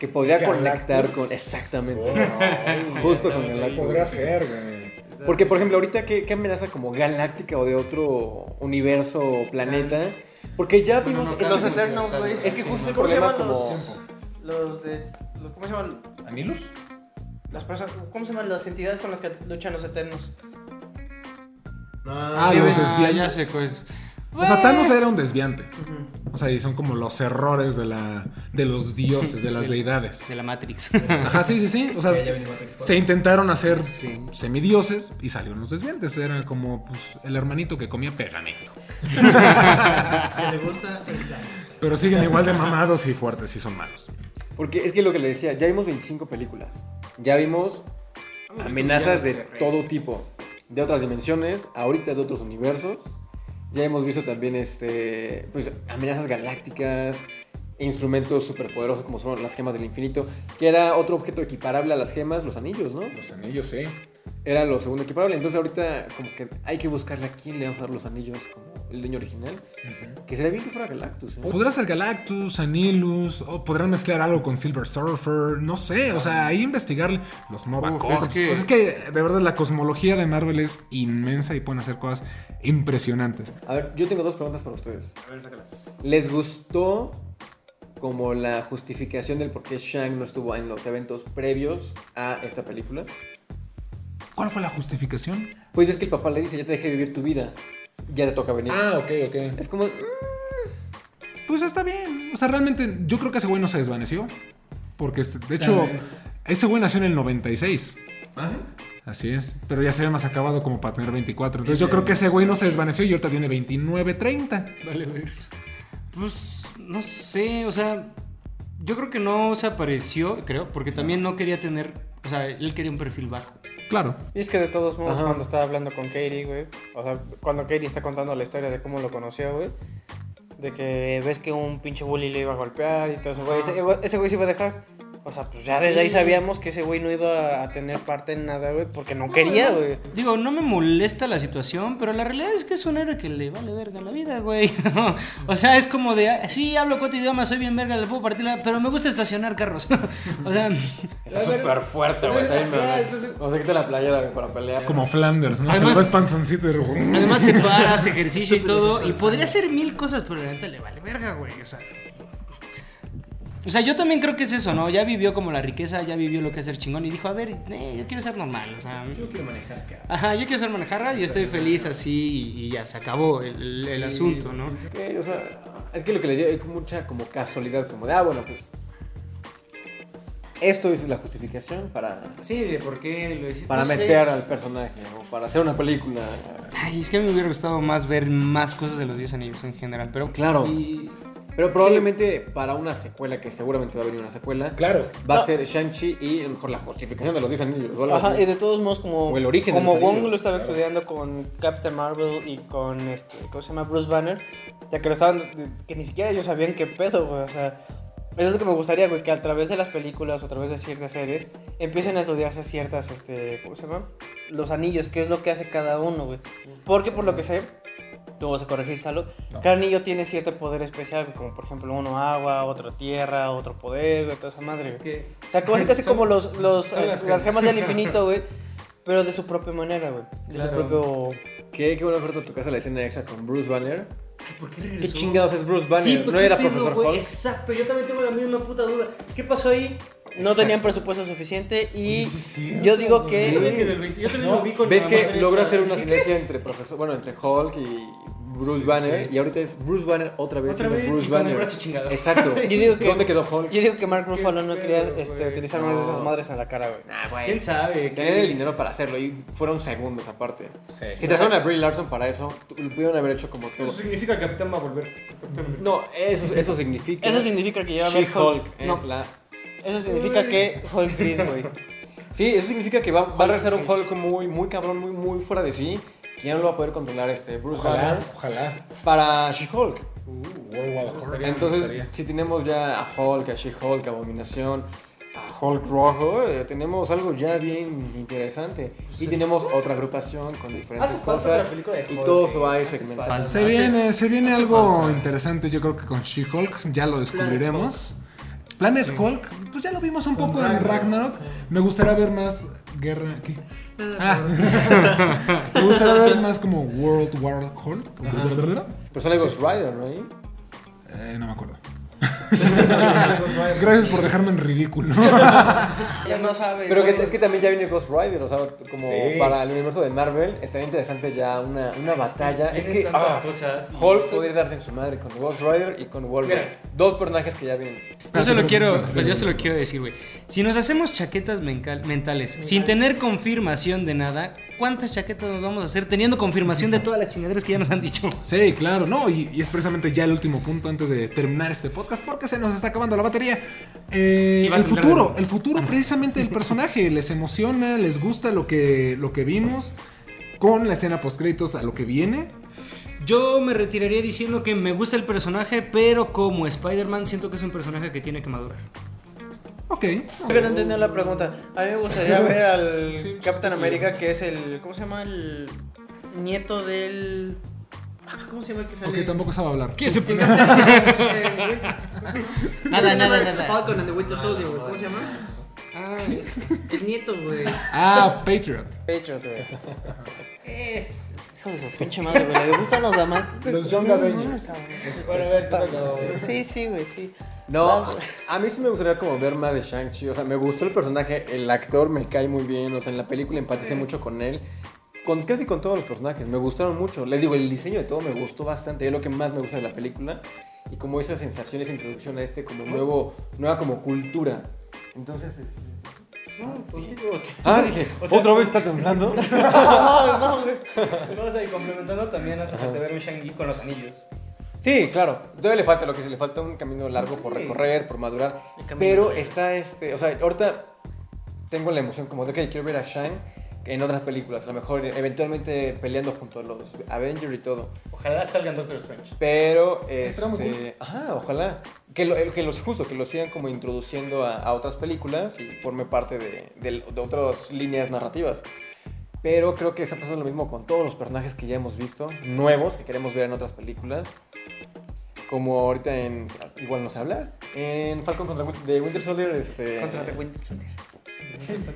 Que podría Galactus. conectar con. Exactamente. Justo con Galactus. Podría ser, güey. Porque, por ejemplo, ahorita, ¿qué, qué amenaza como galáctica o de otro universo o planeta? Porque ya Bueno, vimos. no, es Los Eternos, güey. Es que justo el ¿Cómo se problema llaman como. los, los de... los- ¿Cómo se llaman? ¿Anilus? Las personas, ¿Cómo se llaman las entidades con las que luchan los Eternos? Ah, sí, los desviantes. ya sé pues. O sea, Thanos era un desviante. O sea, y son como los errores de la de los dioses, de las deidades. De la Matrix. Ajá, sí, sí, sí. O sea, se intentaron hacer Sí. semidioses y salieron los desviantes. Era como pues, el hermanito que comía pegamento. Le gusta. Pero siguen igual de mamados y fuertes y son malos. Porque es que lo que le decía, ya vimos 25 películas. Ya vimos amenazas de todo tipo. De otras dimensiones, ahorita de otros universos. Ya hemos visto también este, pues, amenazas galácticas, instrumentos superpoderosos como son las gemas del infinito, que era otro objeto equiparable a las gemas, los anillos, ¿no? Los anillos, sí. Era lo segundo equiparable. Entonces ahorita como que hay que buscarle a quién le va a usar los anillos como el dueño original. Que sería bien que fuera Galactus, ¿eh? Podrá ser Galactus, Anilus, o podrán mezclar algo con Silver Surfer, no sé, o sea, ahí investigarle los Nova Uf, Corps. es que- Pues es que de verdad la cosmología de Marvel es inmensa y pueden hacer cosas impresionantes. A ver, yo tengo dos preguntas para ustedes. A ver, sácalas. ¿Les gustó como la justificación del por qué Shang no estuvo en los eventos previos a esta película? ¿Cuál fue la justificación? Pues es que el papá le dice, ya te dejé vivir tu vida, ya te toca venir. Ah, ok, ok. Es como, mm, Pues está bien. O sea, realmente yo creo que ese güey no se desvaneció. Porque, este- de hecho, ese güey nació en el 96. ¿Ah, sí? Así es. Pero ya se ve más acabado como para tener 24. Entonces yo creo que ese güey no se desvaneció y ahorita tiene 29, 30. Vale, verso. Pues no sé, o sea, yo creo que no se apareció, creo, porque también no quería tener, o sea, él quería un perfil bajo. Claro. Y es que de todos modos, Ajá. cuando estaba hablando con Katie, güey, o sea, cuando Katie está contando la historia de cómo lo conoció, güey, de que ves que un pinche bully le iba a golpear y todo eso, güey, ese, ese güey se iba a dejar. O sea, pues ya desde ahí sabíamos que ese güey no iba a tener parte en nada, güey, porque no quería, güey. Digo, no me molesta la situación, pero la realidad es que es un héroe que le vale verga la vida, güey. o sea, es como de, ah, sí, hablo cuatro idiomas, soy bien verga, le puedo partir la... Pero me gusta estacionar carros. o sea, Está súper fuerte, güey. está bien, güey. O sea, quita la playera güey, para pelear. Como Flanders, ¿no? Además- ves panzoncito y... además se para, hace ejercicio y todo, y podría hacer mil cosas, pero neta le vale verga, güey. O sea... O sea, yo también creo que es eso, ¿no? Ya vivió como la riqueza, ya vivió lo que es ser chingón y dijo, a ver, eh, yo quiero ser normal, o sea... Yo quiero manejar, cara. Ajá, yo quiero ser manejarra y estoy feliz así y, ya, se acabó el, el- asunto, ¿no? O sea, es que lo que les digo es mucha como casualidad, como de, ah, bueno, pues. Esto es la justificación para, Sí, de por qué lo hiciste. para No sé. meter al personaje o para hacer una película. Ay, es que a mí me hubiera gustado más ver más cosas de los 10 anillos en general, pero Claro. Y- Pero probablemente para una secuela, que seguramente va a venir una secuela, Claro. va No. a ser Shang-Chi y a lo mejor la justificación de los 10 anillos. Ajá, y de todos modos, como, O el origen como Wong anillos, lo estaba claro. estudiando con Captain Marvel y con, este, ¿cómo se llama? Bruce Banner, ya que lo estaban, que ni siquiera ellos sabían qué pedo, güey, o sea, eso es lo que me gustaría, güey, que a través de las películas o a través de ciertas series empiecen a estudiarse ciertas, este, ¿cómo se llama? Los anillos, qué es lo que hace cada uno, güey. Porque por lo que sé, tú vas a corregir, Salo, cada anillo tiene cierto poder especial, como por ejemplo uno agua, otro tierra, otro poder, güey, toda esa madre, güey. que- O sea, casi, casi como los, los, las las, gemas. gemas del infinito, güey. Pero de su propia manera, güey. De Claro. su propio... Qué, qué buena oferta tu casa la escena extra con Bruce Banner. Ay, ¿por qué ¿Qué regresó? chingados es Bruce Banner? Sí, ¿No ¿qué era pedo, Profesor? Hulk? Exacto, yo también tengo la misma puta duda. ¿Qué pasó ahí? No tenían presupuesto suficiente y Sí, yo digo que... que del 20 yo también lo vi con ¿Ves que logra hacer una sinergia entre profesor, bueno, entre Hulk y Bruce Sí, Banner? sí. Y ahorita es Bruce Banner otra vez. Otra vez, Bruce y Banner. Exacto. Yo digo que- ¿Dónde quedó Hulk? Yo digo que Mark Ruffalo no quería este, utilizar una de esas madres en la cara, güey. Ah, güey. ¿Quién sabe? Tenían el dinero para hacerlo y fueron segundos aparte. Sí. Si trajeron a Brie Larson para eso, lo pudieron haber hecho como todo. Eso significa que Capitán va a volver. No, eso, eso significa. Eso significa que ya va a haber. Hulk. en No, la- eso significa que Hulk gris, güey. Sí, eso significa que va, va a regresar un Hulk muy, muy cabrón, muy, muy fuera de sí. Que ya no lo va a poder controlar este Bruce Ojalá, Banner ojalá. para She-Hulk. Uh, Entonces, si tenemos ya a Hulk, a She-Hulk, a Abominación, a Hulk Rojo, eh, tenemos algo ya bien interesante. y tenemos otra agrupación con diferentes Hace falta cosas. otra película de y Hulk, todo eh. se va a ir segmentando. Se viene, se viene hace algo falta. interesante, yo creo que con She-Hulk, ya lo descubriremos. Planet Hulk, pues ya lo vimos un poco en Ragnarok. Me gustaría ver más guerra. ¿qué? Ah. Me gustaría ver más como World War Hulk. Pero sale Ghost Rider, ¿no? Eh, no me acuerdo. Gracias por dejarme en ridículo. Ya no sabe. Pero que, es que también ya viene Ghost Rider, o sea, como Sí. para el universo de Marvel, estaría interesante ya una, una batalla. Es que ah, cosas. Hulk podría darse en su madre con Ghost Rider y con Wolverine. Mira. Dos personajes que ya vienen. Yo se lo pero- quiero, pues yo se lo quiero decir, güey. Si nos hacemos chaquetas mentales sin tener confirmación de nada, ¿cuántas chaquetas nos vamos a hacer teniendo confirmación de todas las chingaderas que ya nos han dicho? Sí, claro, no, y, y es precisamente ya el último punto antes de terminar este podcast porque se nos está acabando la batería. Eh, el futuro, el futuro precisamente del personaje, les emociona, les gusta lo que, lo que vimos con la escena post créditos a lo que viene. Yo me retiraría diciendo que me gusta el personaje, pero como Spider-Man siento que es un personaje que tiene que madurar. Ok. Creo que no entendí la pregunta. A mí me gustaría ver al Captain America, que es el. ¿Cómo se llama? El nieto del. Ah, ¿Cómo se llama el que sale? Ok, tampoco sabe hablar. ¿Qué America, güey. Nada, nada, nada. Falcon and the Winter Soldier, güey. ¿Cómo se llama? Ah, El nieto, güey. Ah, Patriot. Patriot, güey. Es. Hijo de su pinche madre, güey. ¿Le gustan los amantes? Los Young Avengers. Es- Bueno, a es- ver. Sí, sí, güey, sí. No, a mí sí me gustaría como ver más de Shang-Chi. O sea, me gustó el personaje, el actor me cae muy bien. O sea, en la película empaticé mucho con él. Con casi con todos los personajes, me gustaron mucho. Les digo, el diseño de todo me gustó bastante. Es lo que más me gusta de la película. Y como esa sensación, esa introducción a este como nuevo, nueva como cultura. Entonces, este- Ah, dije, ¿otra vez está temblando? No, o sea, y complementando también hace falta ver un Shang-Chi con los anillos. Sí, claro. Todavía le falta lo que se le falta un camino largo por recorrer, por madurar. Pero está este, o sea, ahorita tengo la emoción como de que quiero ver a Shang en otras películas. A lo mejor eventualmente peleando junto a los Avengers y todo. Ojalá salgan Doctor Strange. Pero, este, ajá, ojalá. Que, lo, que los justo, que lo sigan como introduciendo a, a otras películas y forme parte de, de- de otras líneas narrativas. Pero creo que está pasando lo mismo con todos los personajes que ya hemos visto, nuevos, que queremos ver en otras películas. Como ahorita en. Igual no sé hablar. En Falcon contra de Winter Soldier, este. Contra The Winter Soldier.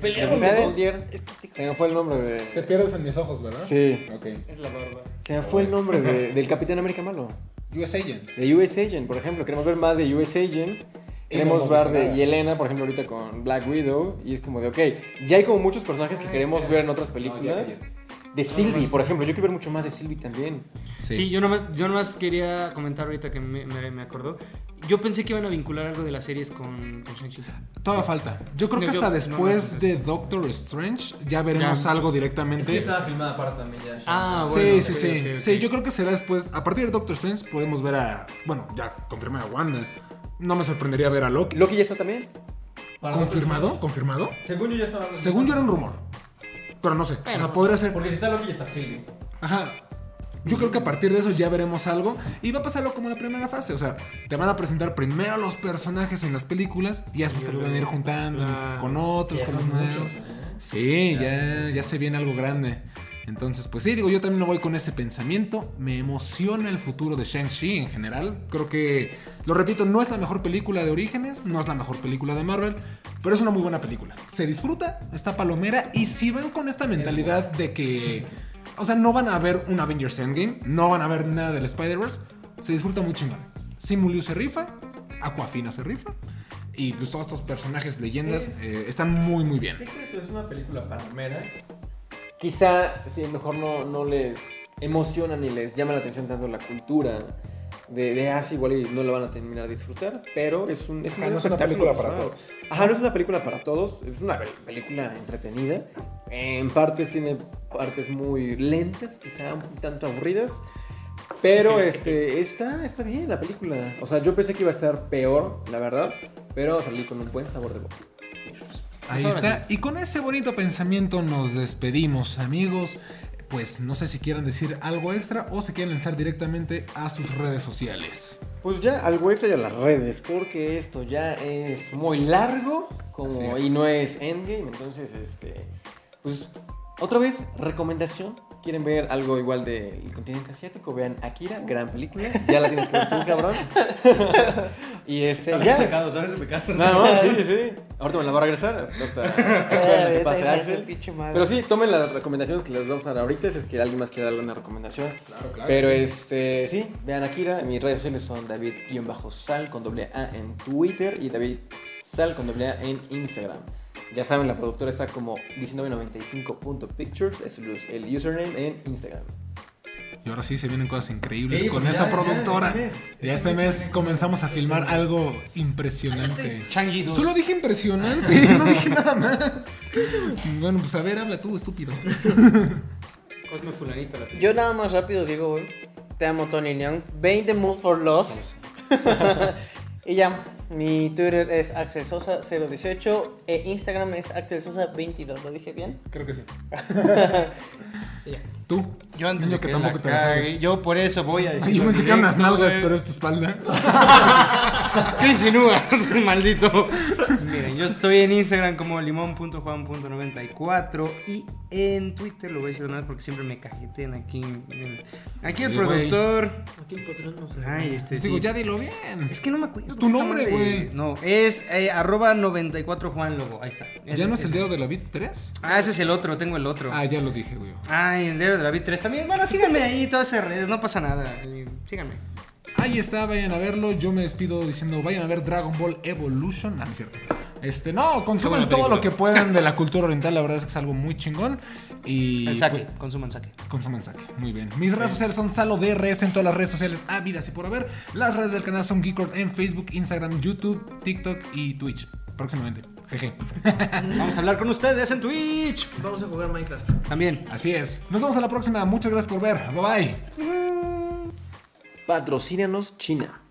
Pelearon Winter los- Soldier. Es que Se me fue el nombre Te de. pierdes en mis ojos, ¿verdad? Sí. Ok. es la barba. Se me fue el nombre de- del Capitán América Malo. US Agent. De US Agent, por ejemplo. Queremos ver más de US Agent. No Queremos hemos ver visto de nada. Yelena, por ejemplo, ahorita con Black Widow. Y es como de, ok, ya hay como muchos personajes que queremos espera. ver en otras películas. De Sylvie, por ejemplo. Yo quiero ver mucho más de Sylvie también. Sí, yo, nomás, yo nomás quería comentar ahorita que me, me, me acordó. Yo pensé que iban a vincular algo de las series con, con Shang-Chi. Todavía falta. Yo creo que Yo- hasta no, después no, de Doctor Strange ya veremos Ya. algo directamente. filmada aparte también ya. Ah, sí, bueno, sí, ok, sí. ok, ok. Sí, yo creo que será después. A partir de Doctor Strange podemos ver a. Bueno, ya confirmé a Wanda. No me sorprendería ver a Loki. Loki ya está también. ¿Confirmado? ¿Confirmado? Según yo ya está. Según yo era un rumor. Pero no sé. o sea, podría ser. Porque si está Loki está Sylvie. Ajá. Yo creo que a partir de eso ya veremos algo y va a pasarlo como en la primera fase. O sea, te van a presentar primero los personajes en las películas y después se los van a ir juntando Claro. con otros, con los nuevos. Sí, ya, ya se viene algo grande. Entonces, pues sí, digo, yo también no voy con ese pensamiento. Me emociona el futuro de Shang-Chi en general. Creo que, lo repito, no es la mejor película de Orígenes, no es la mejor película de Marvel, pero es una muy buena película. Se disfruta, está palomera y si van con esta mentalidad de que, o sea, no van a ver un Avengers Endgame, no van a ver nada del Spider-Verse, se disfruta muy chingón. Simu Liu se rifa, Aquafina se rifa. Y pues todos estos personajes, leyendas, eh, están muy, muy bien. Es eso, es una película palomera. Quizá, sí, mejor no, no les emociona ni les llama la atención tanto la cultura de, de Asia, igual y no la van a terminar de disfrutar, pero es un, es un Ajá, gran no es una película para todos. Ajá, no es una película para todos, es una pel- película entretenida. En partes tiene partes muy lentas, quizá un tanto aburridas. Pero este, está, está bien la película. O sea, yo pensé que iba a estar peor, la verdad. Pero salí con un buen sabor de boca. Ahí Pues está. Y con ese bonito pensamiento nos despedimos, amigos. Pues no sé si quieran decir algo extra o se quieren lanzar directamente a sus redes sociales. Pues ya algo extra y a las redes, porque esto ya es muy largo como, y no es endgame, entonces este pues otra vez recomendación. ¿Quieren ver algo igual del continente asiático? Vean Akira, gran película. Ya la tienes que ver tú, cabrón. y este, ya. pecado, sabes su pecado. Nada más, sí, sí, sí. Ahorita me la va a regresar. Doctor, espera que pase Axel. Pero sí, tomen las recomendaciones que les vamos a dar ahorita. Si es que alguien más quiere dar alguna recomendación. Claro, claro. Pero este, sí, vean Akira. Mis redes sociales son David-Sal con doble A en Twitter y David Sal con doble A en Instagram. Ya saben, la productora está como 1995.pictures, es el el username en Instagram. Y ahora sí se vienen cosas increíbles Sí, con pues esa ya, productora. este mes, Ya este mes comenzamos a filmar algo impresionante. Shang-Chi 2. Solo dije impresionante, no dije nada más. Bueno, pues a ver, habla tú, estúpido. Cosme Fulanito. La Yo nada más rápido digo, güey, te amo Tony Leon. 20 Mood for Love. y ya, mi Twitter es axelsosa018 e Instagram es axelsosa22. ¿Lo dije bien? Creo que sí. Tú. Yo antes de que que tampoco te cague. Yo por eso voy a decir. Yo pensé que eran unas nalgas, pero es tu espalda. ¿Qué insinúas, maldito? Miren, yo estoy en Instagram como limón.juan.94 y en Twitter lo voy a decir una vez porque siempre me cajetean aquí. Aquí el Sí, güey. productor. Aquí el patrón no Ay, este Digo, sí. ya dilo bien. Es que no me acuerdo. Es tu nombre, madre. Güey. No, es eh, arroba 94 Juan Lobo. Ahí está. ¿Ya no es el dedo de la Bit 3? Ah, ese es el otro, tengo el otro. Ah, ya lo dije, güey. Ay, el dedo de la Bit 3 también. Bueno, síganme ahí, todas esas redes, no pasa nada. eh, Síganme. Ahí está, vayan a verlo. Yo me despido diciendo, vayan a ver Dragon Ball Evolution. Ah, no es cierto. Este, no, consuman buena todo lo que puedan de la cultura oriental. La verdad es que es algo muy chingón. Y El saque, pues, consuman saque. consuman saque. Muy bien. Mis redes sociales son SaloDRS en todas las redes sociales ávidas y por haber. Las redes del canal son Geekord en Facebook, Instagram, YouTube, TikTok y Twitch. Próximamente. Jeje. Vamos a hablar con ustedes en Twitch. Vamos a jugar Minecraft. También. Así es. Nos vemos a la próxima. Muchas gracias por ver. Bye bye. Patrocínanos China.